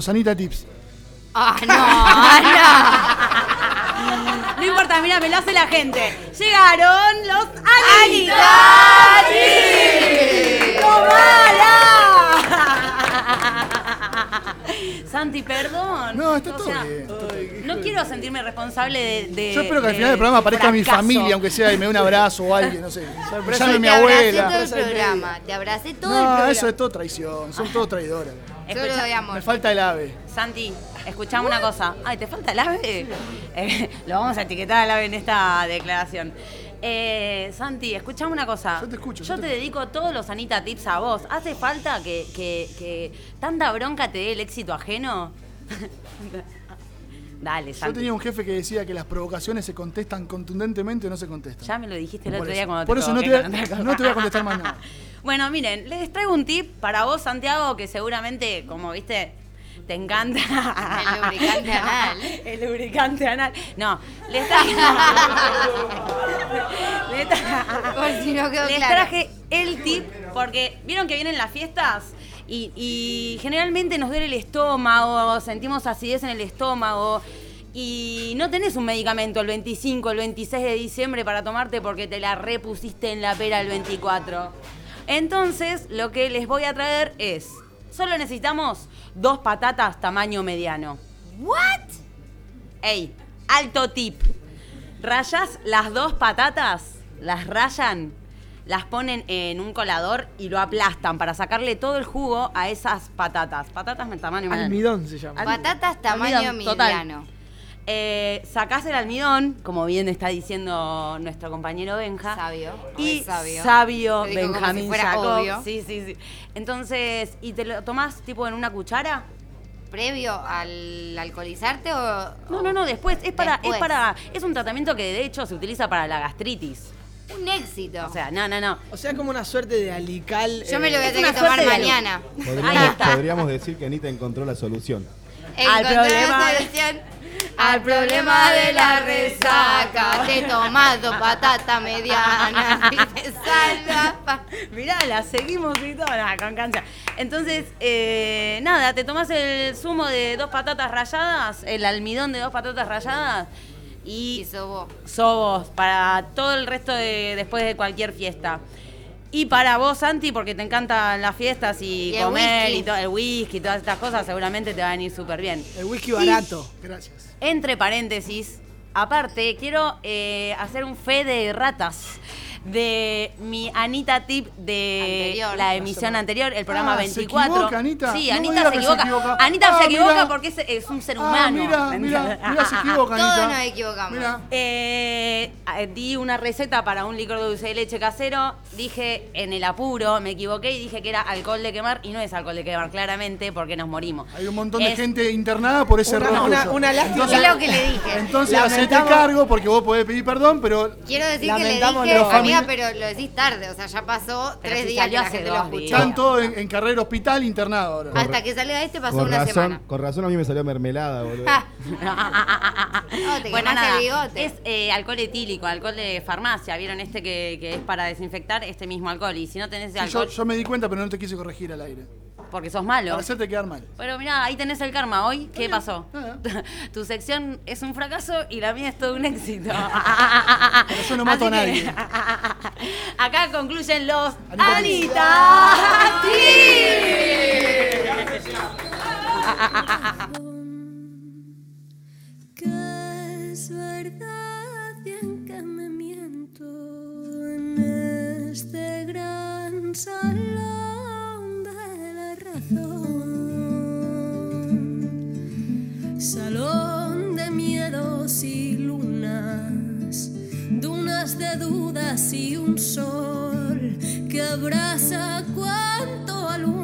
los Anita Tips. Ah, no, No importa, mira, me lo hace la gente. Llegaron los Anita. ¡Tomala! Santi, perdón. No, está O todo sea, bien. está. No quiero sentirme responsable de. de- Yo espero que al final del programa aparezca mi familia, aunque sea y me dé un abrazo o alguien, no sé. Me llame mi Te abracé todo abuela. el programa. Te abracé todo el No, programa. eso es todo traición. Son todos traidores. Solo Escucha- de amor. Me falta el ave. Santi, escuchame una cosa. Ay, ¿te falta el ave? Eh, lo vamos a etiquetar al ave en esta declaración. Eh, Santi, escuchame una cosa. Yo te escucho, Yo yo te te dedico todos los Anita Tips a vos. ¿Hace falta que, que- que tanta bronca te dé el éxito ajeno? Dale, Yo Santi. tenía un jefe que decía que las provocaciones se contestan contundentemente o no se contestan. Ya me lo dijiste el Por otro eso- día cuando por te eso no te, otra cosa. no te voy a contestar más nada. Bueno, miren, les traigo un tip para vos, Santiago, que seguramente, como viste, te encanta. El lubricante anal. El lubricante anal. No, les traje. les tra- Por si no quedó les claro. traje el tip porque vieron que vienen las fiestas y, y generalmente nos duele el estómago, sentimos acidez en el estómago. Y no tenés un medicamento el 25, el 26 de diciembre para tomarte porque te la repusiste en la pera el 24. Entonces, lo que les voy a traer es, solo necesitamos dos patatas tamaño mediano. ¿What? Ey, alto tip. Rayas las dos patatas, las rayan, las ponen en un colador y lo aplastan para sacarle todo el jugo a esas patatas. Patatas de tamaño mediano. Almidón se llama. Patatas tamaño mediano. Eh, sacás el almidón, como bien está diciendo nuestro compañero Benja. Sabio. Y sabio. sabio, Benjamín si obvio. Sí, sí, sí. Entonces, ¿y te lo tomás tipo en una cuchara? ¿Previo al alcoholizarte o.? No, no, no, después. Es para, Después. es para. Es un tratamiento que de hecho se utiliza para la gastritis. Un éxito. O sea, no, no, no. O sea, como una suerte de alical. Yo me lo voy a eh, tener que tomar mañana. Podríamos, podríamos decir que Anita encontró la solución. Al problema la de- solución al problema de la resaca. Te tomas dos patatas medianas y te salva. pa- Mirá, la seguimos y todo, nada, con cancha. Entonces, eh, nada, te tomás el zumo de dos patatas ralladas, el almidón de dos patatas ralladas y, Y sobos para todo el resto de después de cualquier fiesta. Y para vos, Santi, porque te encantan las fiestas y, comer whisky. y todo el whisky y todas estas cosas, seguramente te va a venir súper bien. El whisky barato. Gracias. Entre paréntesis, aparte, quiero eh, hacer un fe de ratas de mi Anita Tip de Anterior. la emisión anterior, el programa Ah, ¿se 24. equivoca, Anita? Sí, No Anita se se equivoca. Anita Ah, se equivoca mira. porque es, es un ser Ah, humano. mira, ¿me mira, se equivoca, Anita. Todos nos equivocamos. Eh, di una receta para un licor de dulce de leche casero. Dije en el apuro, me equivoqué y dije que era alcohol de quemar y no es alcohol de quemar, claramente, porque nos morimos. Hay un montón de gente internada por ese error. una- lástima. Entonces, Es lo que le dije. entonces hacete cargo porque vos podés pedir perdón, pero Quiero decir que le Lamentamos dije, los amiga, pero lo decís tarde. O sea, ya pasó Pero tres si días que la gente lo dos escuchó. días. están todos en, en carrera hospital internado ahora. Hasta que salga este pasó Con una razón, semana. con razón a mí me salió mermelada, boludo. No, te bueno, nada, el bigote. es eh, alcohol etílico, alcohol de farmacia. ¿Vieron este que, que es para desinfectar? Este mismo alcohol. Y si no tenés ese Sí, yo, alcohol, yo me di cuenta, pero no te quise corregir al aire. Porque sos malo. Para hacerte quedar mal. Pero mirá, ahí tenés el karma. Hoy, ¿qué pasó? Tu sección es un fracaso y la mía es todo un éxito. Pero yo no mato a que- nadie. Acá concluyen los Anita Anita. que es verdad bien que me miento en este gran salón de dudas y un sol que abraza cuanto alumbra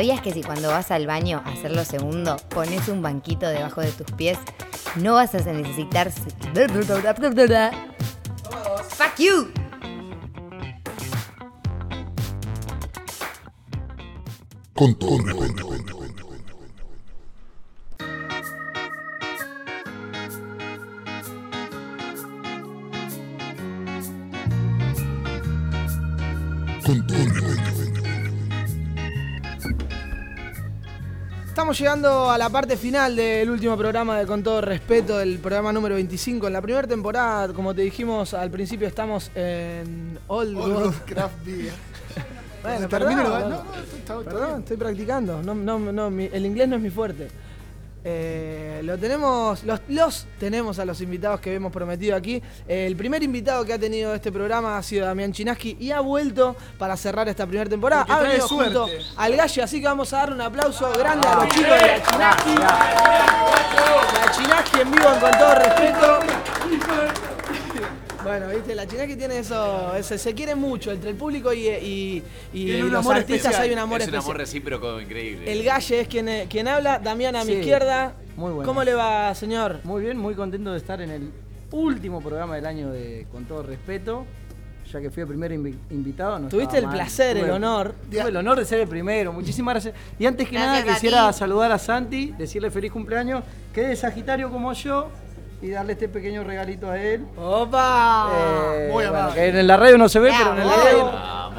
¿Sabías que si cuando vas al baño a hacer lo segundo pones un banquito debajo de tus pies, no vas a necesitar... ¡Fuck you! Con todo Estamos llegando a la parte final del último programa de Con todo respeto, el programa número 25. En la primera temporada, como te dijimos al principio, estamos en Old, Old God. Craft Beer. Bueno, perdón, lo- no, no, no, está- está perdón, bien. estoy practicando. No, no, no, mi- el inglés no es mi fuerte. Eh, lo tenemos, los, los tenemos a los invitados que hemos prometido aquí. Eh, el primer invitado que ha tenido este programa ha sido Damián Chinaski y ha vuelto para cerrar esta primera temporada. Porque Ha venido junto al Galle, así que vamos a darle un aplauso grande a los chicos de la Chinaski. La Chinaski en vivo con todo respeto. Bueno, viste, la Chinaski tiene eso, ese- se quiere mucho entre el público y, y- y los amor artistas especial. hay un amor es un especial. amor recíproco increíble. El Galle es quien, quien habla, Damián a mi Sí. izquierda. Muy bueno. ¿Cómo le va, señor? Muy bien, muy contento de estar en el último programa del año de Con todo respeto, ya que fui el primer invi- invitado. no Tuviste el mal. placer, el honor. Tuve el honor de ser el primero. Muchísimas gracias. Y antes que Gracias nada quisiera ti. saludar a Santi, decirle feliz cumpleaños, que es de Sagitario como yo. Y darle este pequeño regalito a él. ¡Opa! Eh, Muy bueno, amable. que en la radio no se ve, pero en el video.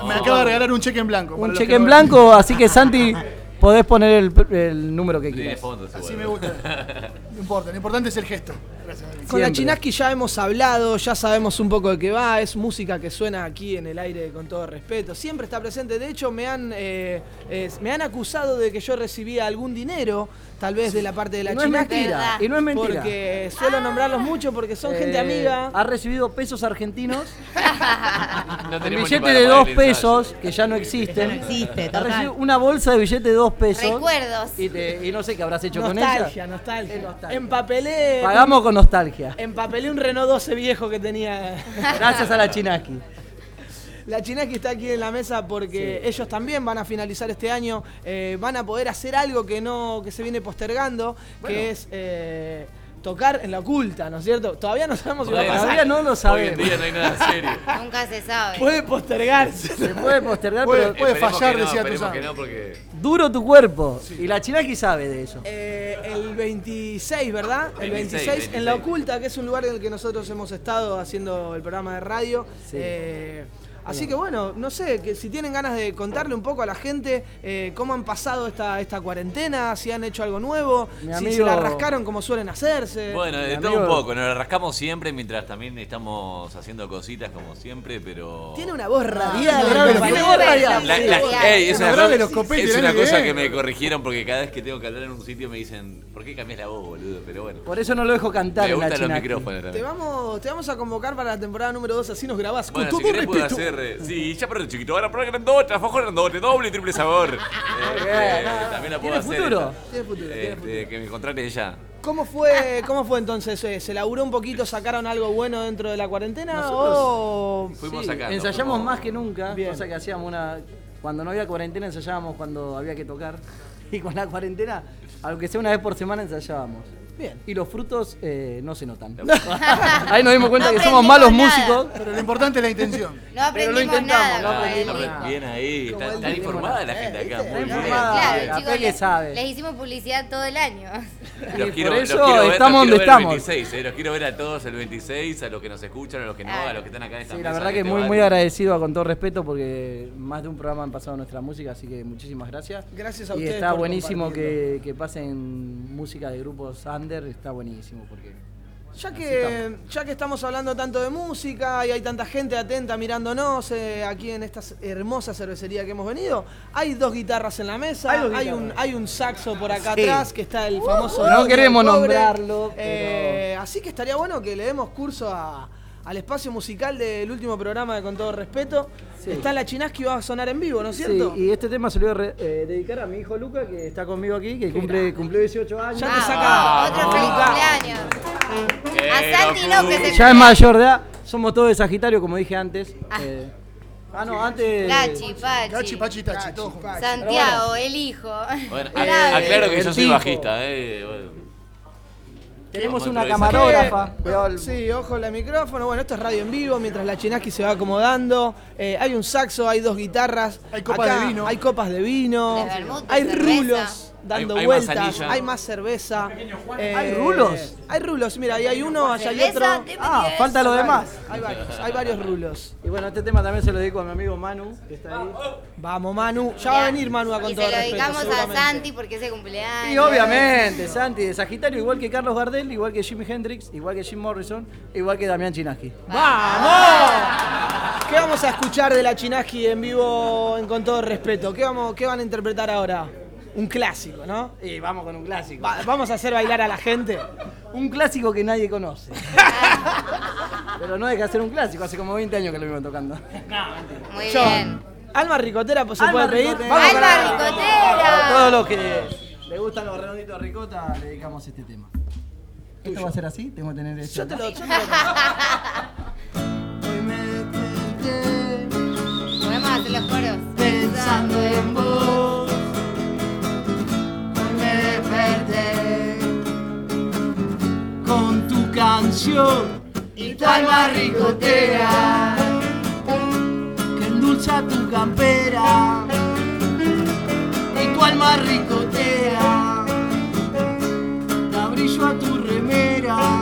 Me acaba de regalar un cheque en blanco. Un cheque que en blanco, así que Santi, podés poner el, el número que quieras. Así me gusta. No importa, lo importante es el gesto. Gracias. Con la. Chinaski ya hemos hablado, ya sabemos un poco de qué va, es música que suena aquí en el aire con todo respeto, siempre está presente, de hecho me han, eh, eh, me han acusado de que yo recibía algún dinero, tal vez de la parte de la Y no es Chinaski, mentira, y no es mentira. porque suelo nombrarlos mucho porque son gente Eh, amiga. Ha recibido pesos argentinos. No El billete de dos pesos, que ya no existen. No existe, Ha recibido una bolsa de billete de dos pesos. Recuerdos. Y, te- y no sé qué habrás hecho con ella. nostalgia. Es nostalgia. Empapelé. Pagamos con nostalgia. Empapelé un Renault 12 viejo que tenía. Gracias a la Chinaski. La Chinaski está aquí en la mesa porque ellos también van a finalizar este año, eh, van a poder hacer algo que no que se viene postergando, que es eh, tocar en la oculta, ¿no es cierto? Todavía no sabemos si va a Bueno, pasar. Todavía no lo Hoy en sabemos. día no hay nada serio. Nunca se sabe. Puede postergarse. Se puede postergar, Puede- pero puede fallar, que no, decía que no, porque duro tu cuerpo. Y la Chinaski sabe de eso. Eh, el 26, ¿verdad? El 26, 26, en La 26. Oculta, que es un lugar en el que nosotros hemos estado haciendo el programa de radio. Sí. Eh, así que bueno, no sé, que si tienen ganas de contarle un poco a la gente eh, cómo han pasado esta, esta cuarentena, si han hecho algo nuevo, Mi si se la rascaron como suelen hacerse. Bueno, de Mi todo un amigo- poco, nos la rascamos siempre mientras también estamos haciendo cositas como siempre, pero... Tiene una voz no, radial. no, ¿no? no, Tiene no, voz no, radial. La- Sí. la- ey, es una, cosa, los copetes, es el una año que me corrigieron porque cada vez que tengo que hablar en un sitio me dicen, ¿por qué cambias la voz, boludo? Pero bueno, Por eso no lo dejo cantar me en la gustan los Chinaski. micrófonos Te también. vamos, te vamos a convocar para la temporada número 2, así nos grabás. Bueno, con si querés puedo respeto. hacer... eh, sí, ya pero chiquito, ahora para grandote, alfajor grandote, doble y triple sabor. Eh, eh, también la puedo tiene hacer. futuro. Tiene futuro, tiene Este, futuro. Que me contrate ya. ¿Cómo fue, ¿Cómo fue entonces? Eh, ¿Se laburó un poquito, sacaron algo bueno dentro de la cuarentena? o... Fuimos Sí, sacando. ensayamos fuimos- más que nunca, Bien. cosa que hacíamos una... Cuando no había cuarentena ensayábamos cuando había que tocar. Y con la cuarentena, aunque sea una vez por semana, ensayábamos. Bien. Y los frutos eh, no se notan. Ahí nos dimos cuenta No que somos malos nada. músicos. Pero lo importante es la intención. No Pero lo aprendimos intentamos, nada no aprendimos nada. Bien ahí, está, está informada la eh, gente acá. Muy Está bien. Claro, la chicos, les, sabe. les hicimos publicidad todo el año. Los Y quiero, por los eso quiero ver, estamos los donde ver estamos. El 26, eh, los quiero ver a todos el 26, a los que nos escuchan, a los que no, a los que están acá en esta Sí, mesa. la verdad que muy, muy agradecido, con todo respeto, porque más de un programa han pasado nuestra música, así que muchísimas gracias. Gracias a y ustedes está por buenísimo que, que pasen música de grupos under, está buenísimo, porque Ya que, ya que estamos hablando tanto de música y hay tanta gente atenta mirándonos eh, aquí en esta hermosa cervecería que hemos venido, hay dos guitarras en la mesa, Hay un, hay un saxo por acá Sí. atrás que está el famoso... No queremos nombrarlo, Eh, así que estaría bueno que le demos curso a- al espacio musical del último programa de Con Todo Respeto. Sí. Está la Chinaski va a sonar en vivo, ¿no es cierto? Sí, y este tema se lo voy a re- eh, dedicar a mi hijo Luca, que está conmigo aquí, que cumple, cumplió 18 años. Ya te saca... Otro feliz cumpleaños. A Santi que se Ya es mayor de edad, somos todos de Sagitario, como dije antes. Eh, ah, no, antes. Gachi, Pachi. Gachi, Pachi, Tachi. Santiago, el hijo. Bueno, aclaro que yo soy bajista, eh. bueno. Tenemos una camarógrafa. Sí, ojo el micrófono. Bueno, esto es radio en vivo mientras la Chinaski se va acomodando. Eh, hay un saxo, hay dos guitarras. Hay copas Acá de vino. Hay copas de vino. De vermut, de hay cerveza. rulos dando Hay- hay más vueltas. hay más cerveza. Eh, ¿Hay rulos? Hay rulos. Mira, ahí hay uno, allá hay otro. Ah, falta lo demás. Hay varios, hay varios rulos. Y bueno, este tema también se lo dedico a mi amigo Manu, que está ahí. Vamos, Manu. Ya va a venir Manu a con Y todo se lo respeto, dedicamos a. Santi porque es de cumpleaños. Y obviamente, Santi de Sagitario, igual que Carlos Gardel, igual que Jimi Hendrix, igual que Jim Morrison, igual que Damián Chinaski. ¡Vamos! ¿Qué vamos a escuchar de la Chinaski en vivo en con todo respeto? ¿Qué, vamos, ¿Qué van a interpretar ahora? Un clásico, ¿no? Y vamos con un clásico. Va- vamos a hacer bailar a la gente. Un clásico que nadie conoce. Pero no deja de ser un clásico, hace como 20 años que lo vengo tocando. Muy Yo, bien. Alma Ricotera, pues se Alma puede pedir. Ricotera. Vamos ¡Alma para- A Ricotera! todos los que le gustan los redonditos de ricota, le dedicamos este tema. ¿Esto va a ser así? Tengo que tener esto Yo te lo, yo te lo Hoy me desperté Podemos hacer los coros. pensando en vos. Con tu canción y tu alma ricotera que endulza tu campera y tu alma ricotera da brillo a tu remera.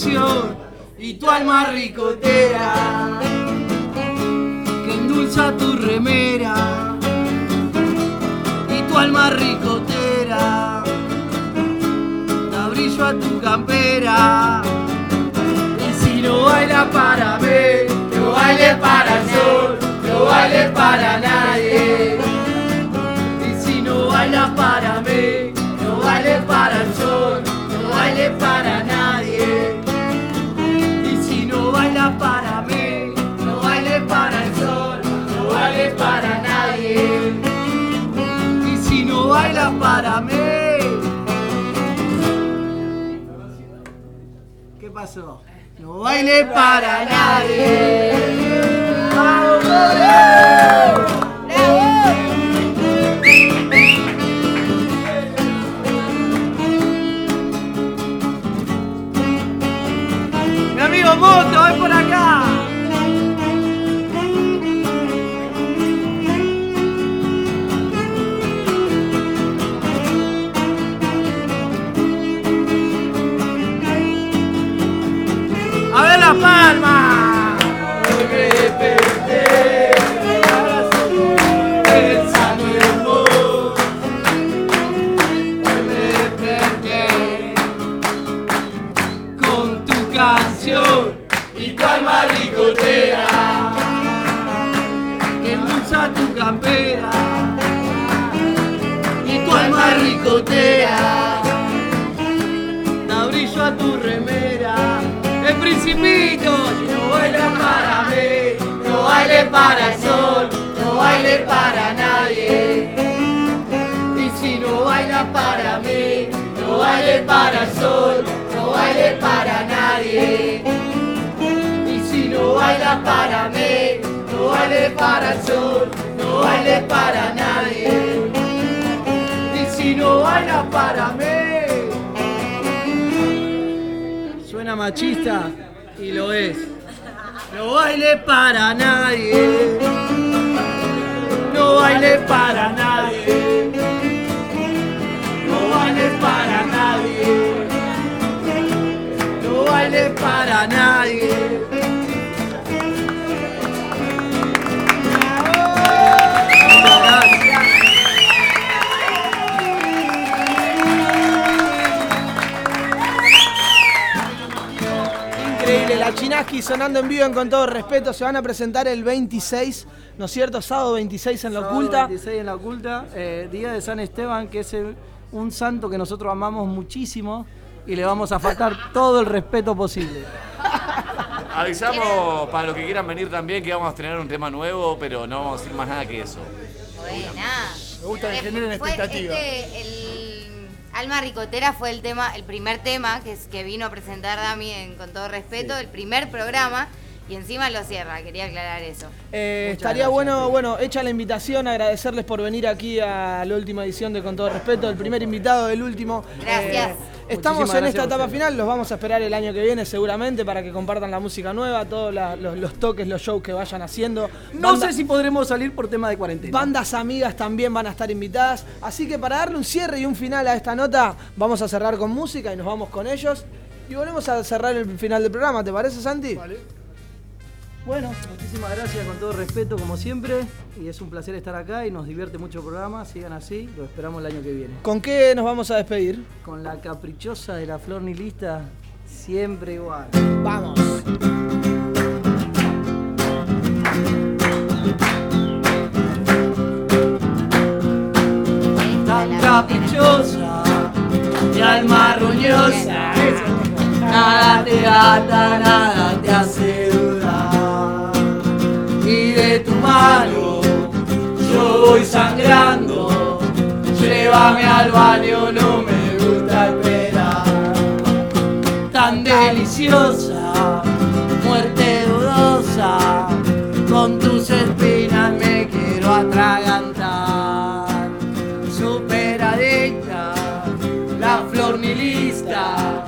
Y tu alma ricotera que endulza tu remera y tu alma ricotera da brillo a tu campera. Y si no baila para mí no baile para el sol no baile para nadie. Y si no baila para mí no baile para el sol no baile para para mí ¿Qué pasó? No baile para nadie. ¡Vamos, Mi amigo Moto, ven por acá. Desperté con tu canción y tu alma ricotera que endulza tu campera y tu alma ricotera da brillo a tu remera. Principito, no baila para mí, no baile para el sol, no baile para nadie. Y si no baila para mí, no baile para el sol, no baile para nadie. Y si no baila para mí, no baile para el sol, no baile para nadie. Y si no baila para mí, suena machista y lo es. No baile para nadie. No baile para nadie. No baile para nadie. No baile para nadie. La Chinaski sonando en vivo en con todo respeto. Se van a presentar el 26, ¿no es cierto? Sábado 26 en la Sábado oculta. 26 en la oculta, eh, día de San Esteban, que es el- un santo que nosotros amamos muchísimo y le vamos a faltar todo el respeto posible. Avisamos para los que quieran venir también que vamos a tener un tema nuevo, pero no vamos a decir más nada que eso. Buena. Me gusta que generen fue expectativa. este, el Alma Ricotera fue el tema, el primer tema que, es- que vino a presentar Dami en- con todo respeto, el primer programa, y encima lo cierra, quería aclarar eso. Eh, estaría gracias. bueno, bueno, hecha la invitación, agradecerles por venir aquí a la última edición de Con todo respeto, el primer invitado, el último. Gracias. Eh, estamos Muchísimas en esta etapa final, los vamos a esperar el año que viene seguramente para que compartan la música nueva, todos la- los, los toques, los shows que vayan haciendo. No Banda- sé si podremos salir por tema de cuarentena. Bandas amigas también van a estar invitadas. Así que para darle un cierre y un final a esta nota, vamos a cerrar con música y nos vamos con ellos. Y volvemos a cerrar el final del programa, ¿te parece, Santi? Bueno, muchísimas gracias con todo respeto como siempre y es un placer estar acá y nos divierte mucho el programa, sigan así, lo esperamos el año que viene. ¿Con qué nos vamos a despedir? Con la caprichosa de la flor nilista, siempre igual. Vamos. Tan caprichosa y alma roñosa, nada te ata, nada te hace yo voy sangrando, llévame al baño, no me gusta esperar. Tan deliciosa, muerte dudosa, con tus espinas me quiero atragantar. Super adicta, la flor nihilista,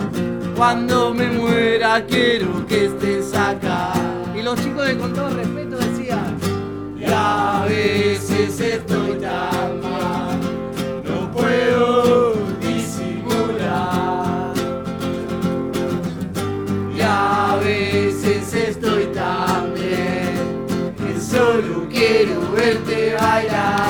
cuando me muera quiero que estés acá. Y los chicos de con todo respeto a veces estoy tan mal, no puedo disimular. Y a veces estoy tan bien que solo quiero verte bailar,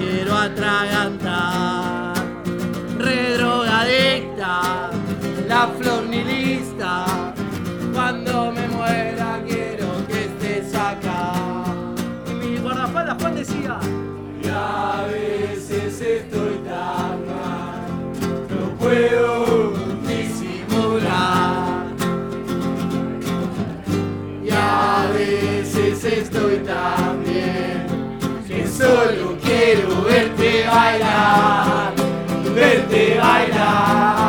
quiero atragantar. Redrogadicta, la flor nihilista, cuando me muera quiero que estés acá. Y mi guardaespaldas Juan decía, y a veces estoy tan mal, no puedo disimular. Y a veces estoy tan bien que solo quiero verte bailar, verte bailar.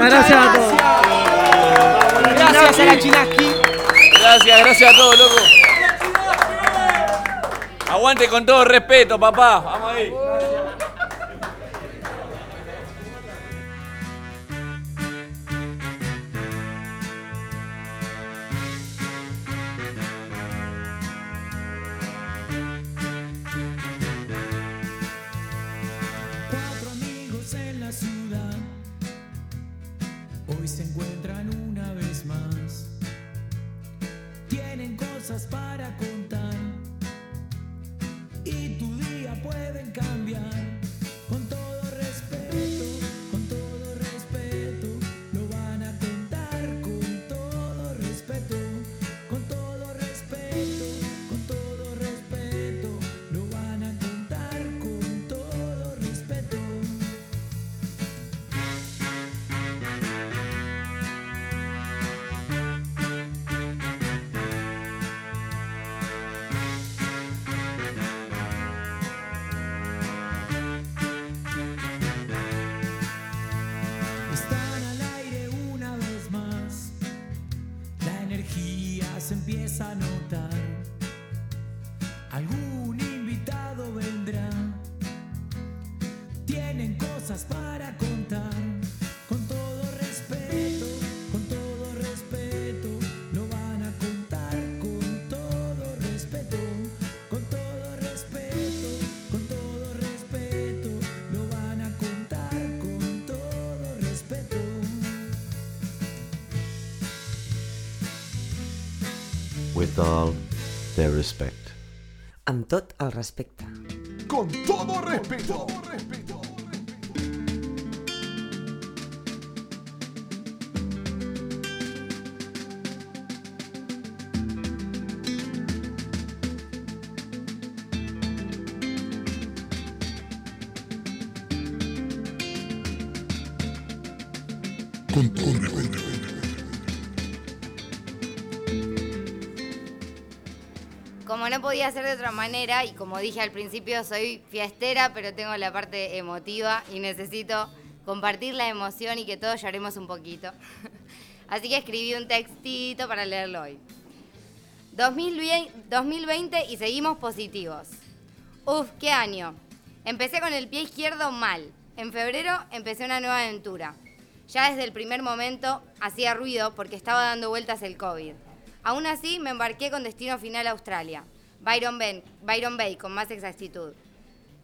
Muchas gracias a todos. Gracias a la Chinaski. Gracias, gracias a todos, loco. Aguante con todo respeto, papá. All their respect. Amb tot el respecte. Con todo respeto. Con no podía ser de otra manera, y como dije al principio, soy fiestera, pero tengo la parte emotiva y necesito compartir la emoción y que todos lloremos un poquito. Así que escribí un textito para leerlo hoy. 2020 2020 y seguimos positivos. Uf, qué año. Empecé con el pie izquierdo mal. En febrero empecé una nueva aventura. Ya desde el primer momento hacía ruido porque estaba dando vueltas el COVID. Aún así me embarqué con destino final a Australia. Byron, Ben- Byron Bay, con más exactitud.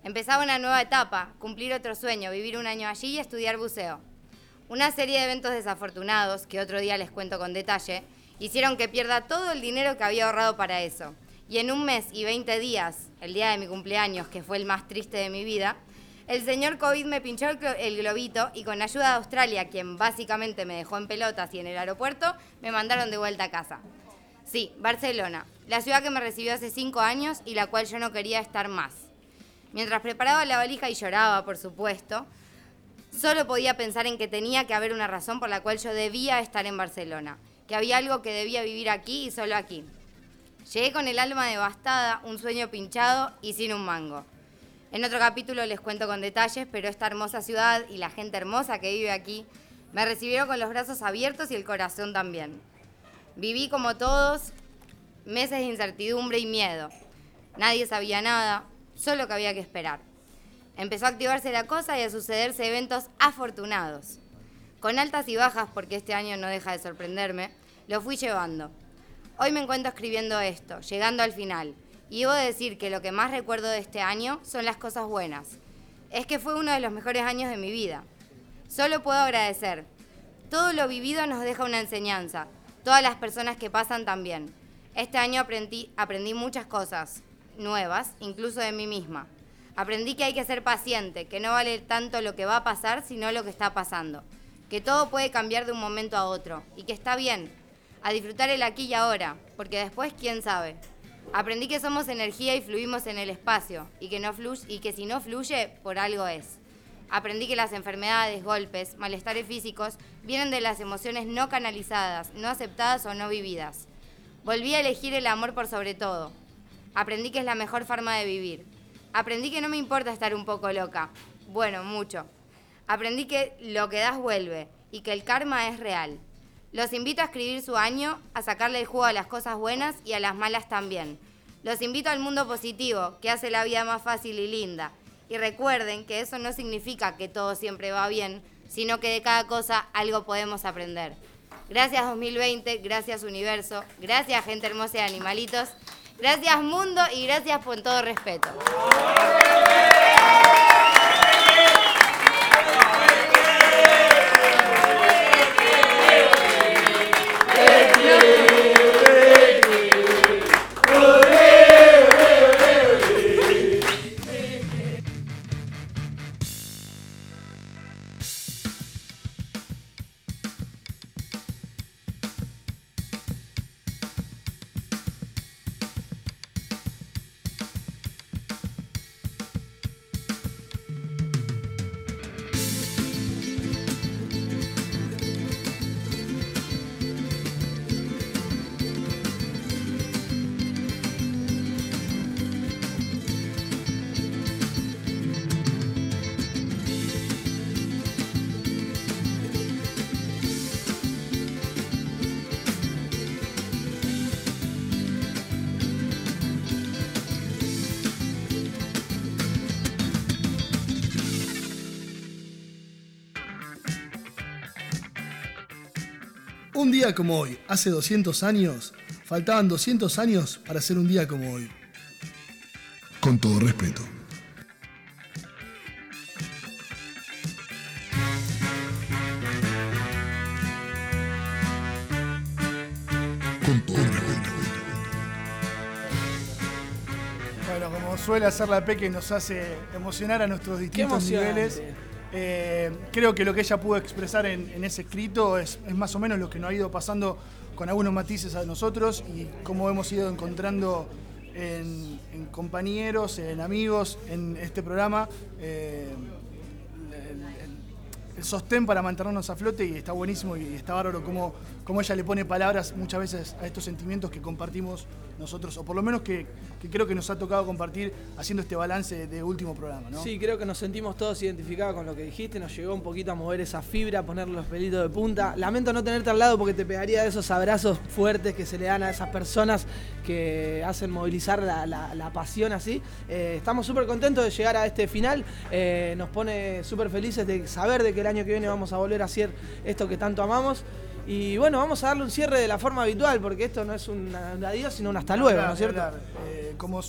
Empezaba una nueva etapa, cumplir otro sueño, vivir un año allí y estudiar buceo. Una serie de eventos desafortunados, que otro día les cuento con detalle, hicieron que pierda todo el dinero que había ahorrado para eso. Y en un mes y 20 días, el día de mi cumpleaños, que fue el más triste de mi vida, el señor COVID me pinchó el, glo- el globito y con ayuda de Australia, quien básicamente me dejó en pelotas y en el aeropuerto, me mandaron de vuelta a casa. Sí, Barcelona, la ciudad que me recibió hace cinco años y la cual yo no quería estar más. Mientras preparaba la valija y lloraba, por supuesto, solo podía pensar en que tenía que haber una razón por la cual yo debía estar en Barcelona, que había algo que debía vivir aquí y solo aquí. Llegué con el alma devastada, un sueño pinchado y sin un mango. En otro capítulo les cuento con detalles, pero esta hermosa ciudad y la gente hermosa que vive aquí me recibieron con los brazos abiertos y el corazón también. Viví como todos meses de incertidumbre y miedo. Nadie sabía nada, solo que había que esperar. Empezó a activarse la cosa y a sucederse eventos afortunados. Con altas y bajas, porque este año no deja de sorprenderme, lo fui llevando. Hoy me encuentro escribiendo esto, llegando al final. Y debo decir que lo que más recuerdo de este año son las cosas buenas. Es que fue uno de los mejores años de mi vida. Solo puedo agradecer. Todo lo vivido nos deja una enseñanza. Todas las personas que pasan también. Este año aprendí, muchas cosas nuevas, incluso de mí misma. Aprendí que hay que ser paciente, que no vale tanto lo que va a pasar, sino lo que está pasando. Que todo puede cambiar de un momento a otro y que está bien. A disfrutar el aquí y ahora, porque después quién sabe. Aprendí que somos energía y fluimos en el espacio y que, no fluye, y que si no fluye, por algo es. Aprendí que las enfermedades, golpes, malestares físicos vienen de las emociones no canalizadas, no aceptadas o no vividas. Volví a elegir el amor por sobre todo. Aprendí que es la mejor forma de vivir. Aprendí que no me importa estar un poco loca. Bueno, mucho. Aprendí que lo que das vuelve y que el karma es real. Los invito a escribir su año, a sacarle el jugo a las cosas buenas y a las malas también. Los invito al mundo positivo, que hace la vida más fácil y linda. Y recuerden que eso no significa que todo siempre va bien, sino que de cada cosa algo podemos aprender. Gracias 2020, gracias universo, gracias gente hermosa de animalitos, gracias mundo y gracias por todo respeto. Día como hoy, hace 200 años, faltaban 200 años para ser un día como hoy. Con todo respeto. Con todo respeto. Bueno, como suele hacer la Peque, nos hace emocionar a nuestros distintos niveles. Eh, creo que lo que ella pudo expresar en, ese escrito es, más o menos lo que nos ha ido pasando con algunos matices a nosotros y cómo hemos ido encontrando en, compañeros, en amigos, en este programa. eh, el sostén para mantenernos a flote y está buenísimo y está bárbaro cómo, cómo ella le pone palabras muchas veces a estos sentimientos que compartimos nosotros, o por lo menos que, creo que nos ha tocado compartir haciendo este balance de último programa. ¿no? Sí, creo que nos sentimos todos identificados con lo que dijiste, nos llegó un poquito a mover esa fibra, poner los pelitos de punta. Lamento no tenerte al lado porque te pegaría de esos abrazos fuertes que se le dan a esas personas que hacen movilizar la pasión así. Eh, estamos súper contentos de llegar a este final, Eh, nos pone súper felices de saber de que el año que viene vamos a volver a hacer esto que tanto amamos. Y bueno, vamos a darle un cierre de la forma habitual, porque esto no es un adiós, sino un hasta luego, Hablar, ¿no es cierto? Eh, como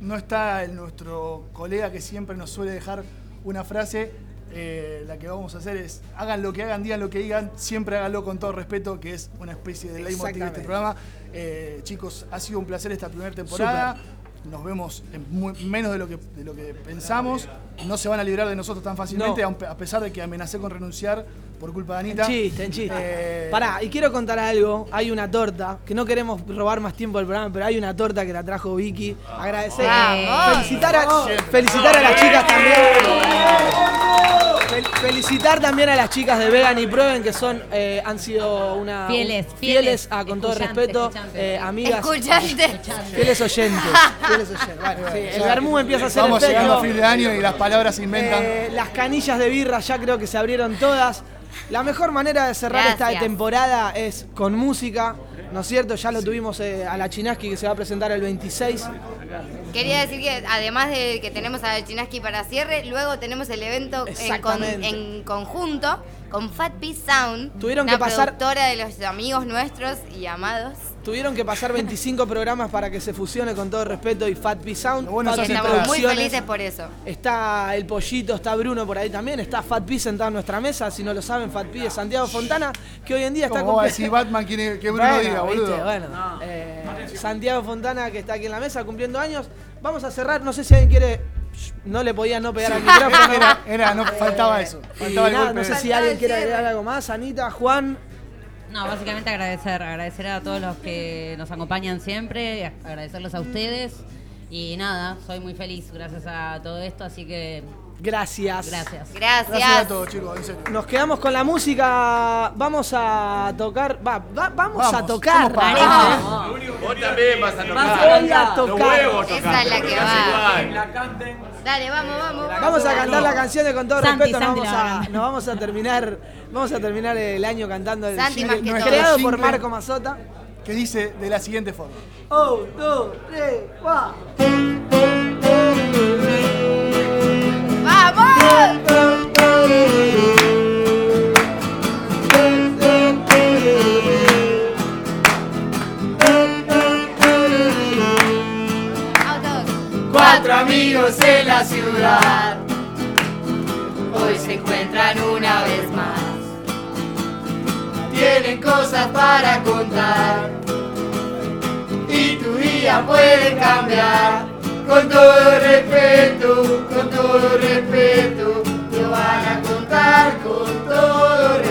no está el- nuestro colega que siempre nos suele dejar una frase, eh, la que vamos a hacer es, hagan lo que hagan, digan lo que digan, siempre háganlo con todo respeto, que es una especie de leitmotiv de este programa. Eh, chicos, ha sido un placer esta primera temporada. Nos vemos en muy- menos de lo, que, de lo que pensamos. No se van a librar de nosotros tan fácilmente, No. a pesar de que amenacé con renunciar por culpa de Anita. En chiste, en chiste. Eh, Pará, y quiero contar algo. Hay una torta, que no queremos robar más tiempo del programa, pero hay una torta que la trajo Vicky. Agradecer. Felicitar a, felicitar a las chicas también. Fel- felicitar también a las chicas de Vegan y Prueben, que son, eh, han sido una. Fieles, fieles, fieles, a, con todo respeto, eh, amigas. Escuchante. Fieles oyentes. Fieles oyentes. Bueno, sí, el vermú empieza a hacer Vamos efecto. llegando a fin de año y las palabras se inventan. Eh, las canillas de birra ya creo que se abrieron todas. La mejor manera de cerrar esta temporada es con música, ¿no es cierto? Ya lo tuvimos eh, a la Chinaski que se va a presentar el 26. Quería decir que además de que tenemos a Chinaski para cierre, luego tenemos el evento en, con- en conjunto con Fat Piece Sound, Tuvieron una que pasar- productora de los amigos nuestros y amados. Tuvieron que pasar 25 programas para que se fusione con todo respeto y Fat P Sound. bueno Fat Estamos muy felices por eso. Está el pollito, está Bruno por ahí también, está Fat P sentado en nuestra mesa, si no lo saben, Fat P es Santiago Fontana, que hoy en día está ¿Cómo va a comple- decir Batman quiere que Bruno Bueno, diga, viste, boludo? bueno. Eh, Santiago Fontana, que está aquí en la mesa cumpliendo años. Vamos a cerrar, no sé si alguien quiere. No le podía no pegar al micrófono. Era, era, no, faltaba eso. Y Faltaba el nada, golpe no sé si alguien quiere agregar algo más. Anita, Juan. No, básicamente agradecer, agradecer a todos los que nos acompañan siempre, agradecerles a ustedes. Y nada, soy muy feliz gracias a todo esto, así que Gracias. Gracias. Gracias a todos, chicos, en serio. Nos quedamos con la música. Vamos a tocar. Va, va- vamos, a Vamos, tocar. somos padres. Vamos. Vos también vas a tocar. Vas a Voy a Los tocar. huevos Esa es la que va. igual. Dale, vamos, vamos. Vamos a cantar la canción de Con todo Santi, respeto. Nos Santi vamos, la va a a, nos vamos a terminar. Vamos a terminar el año cantando el Santi más que creado por single Marco Mazota. Que dice de la siguiente forma. Oh, dos, tres, va. Cuatro amigos en la ciudad. Hoy se encuentran una vez más. Tienen cosas para contar. Y tu día puede cambiar. Con todo respeto, con todo respeto. Lo van a contar con todo.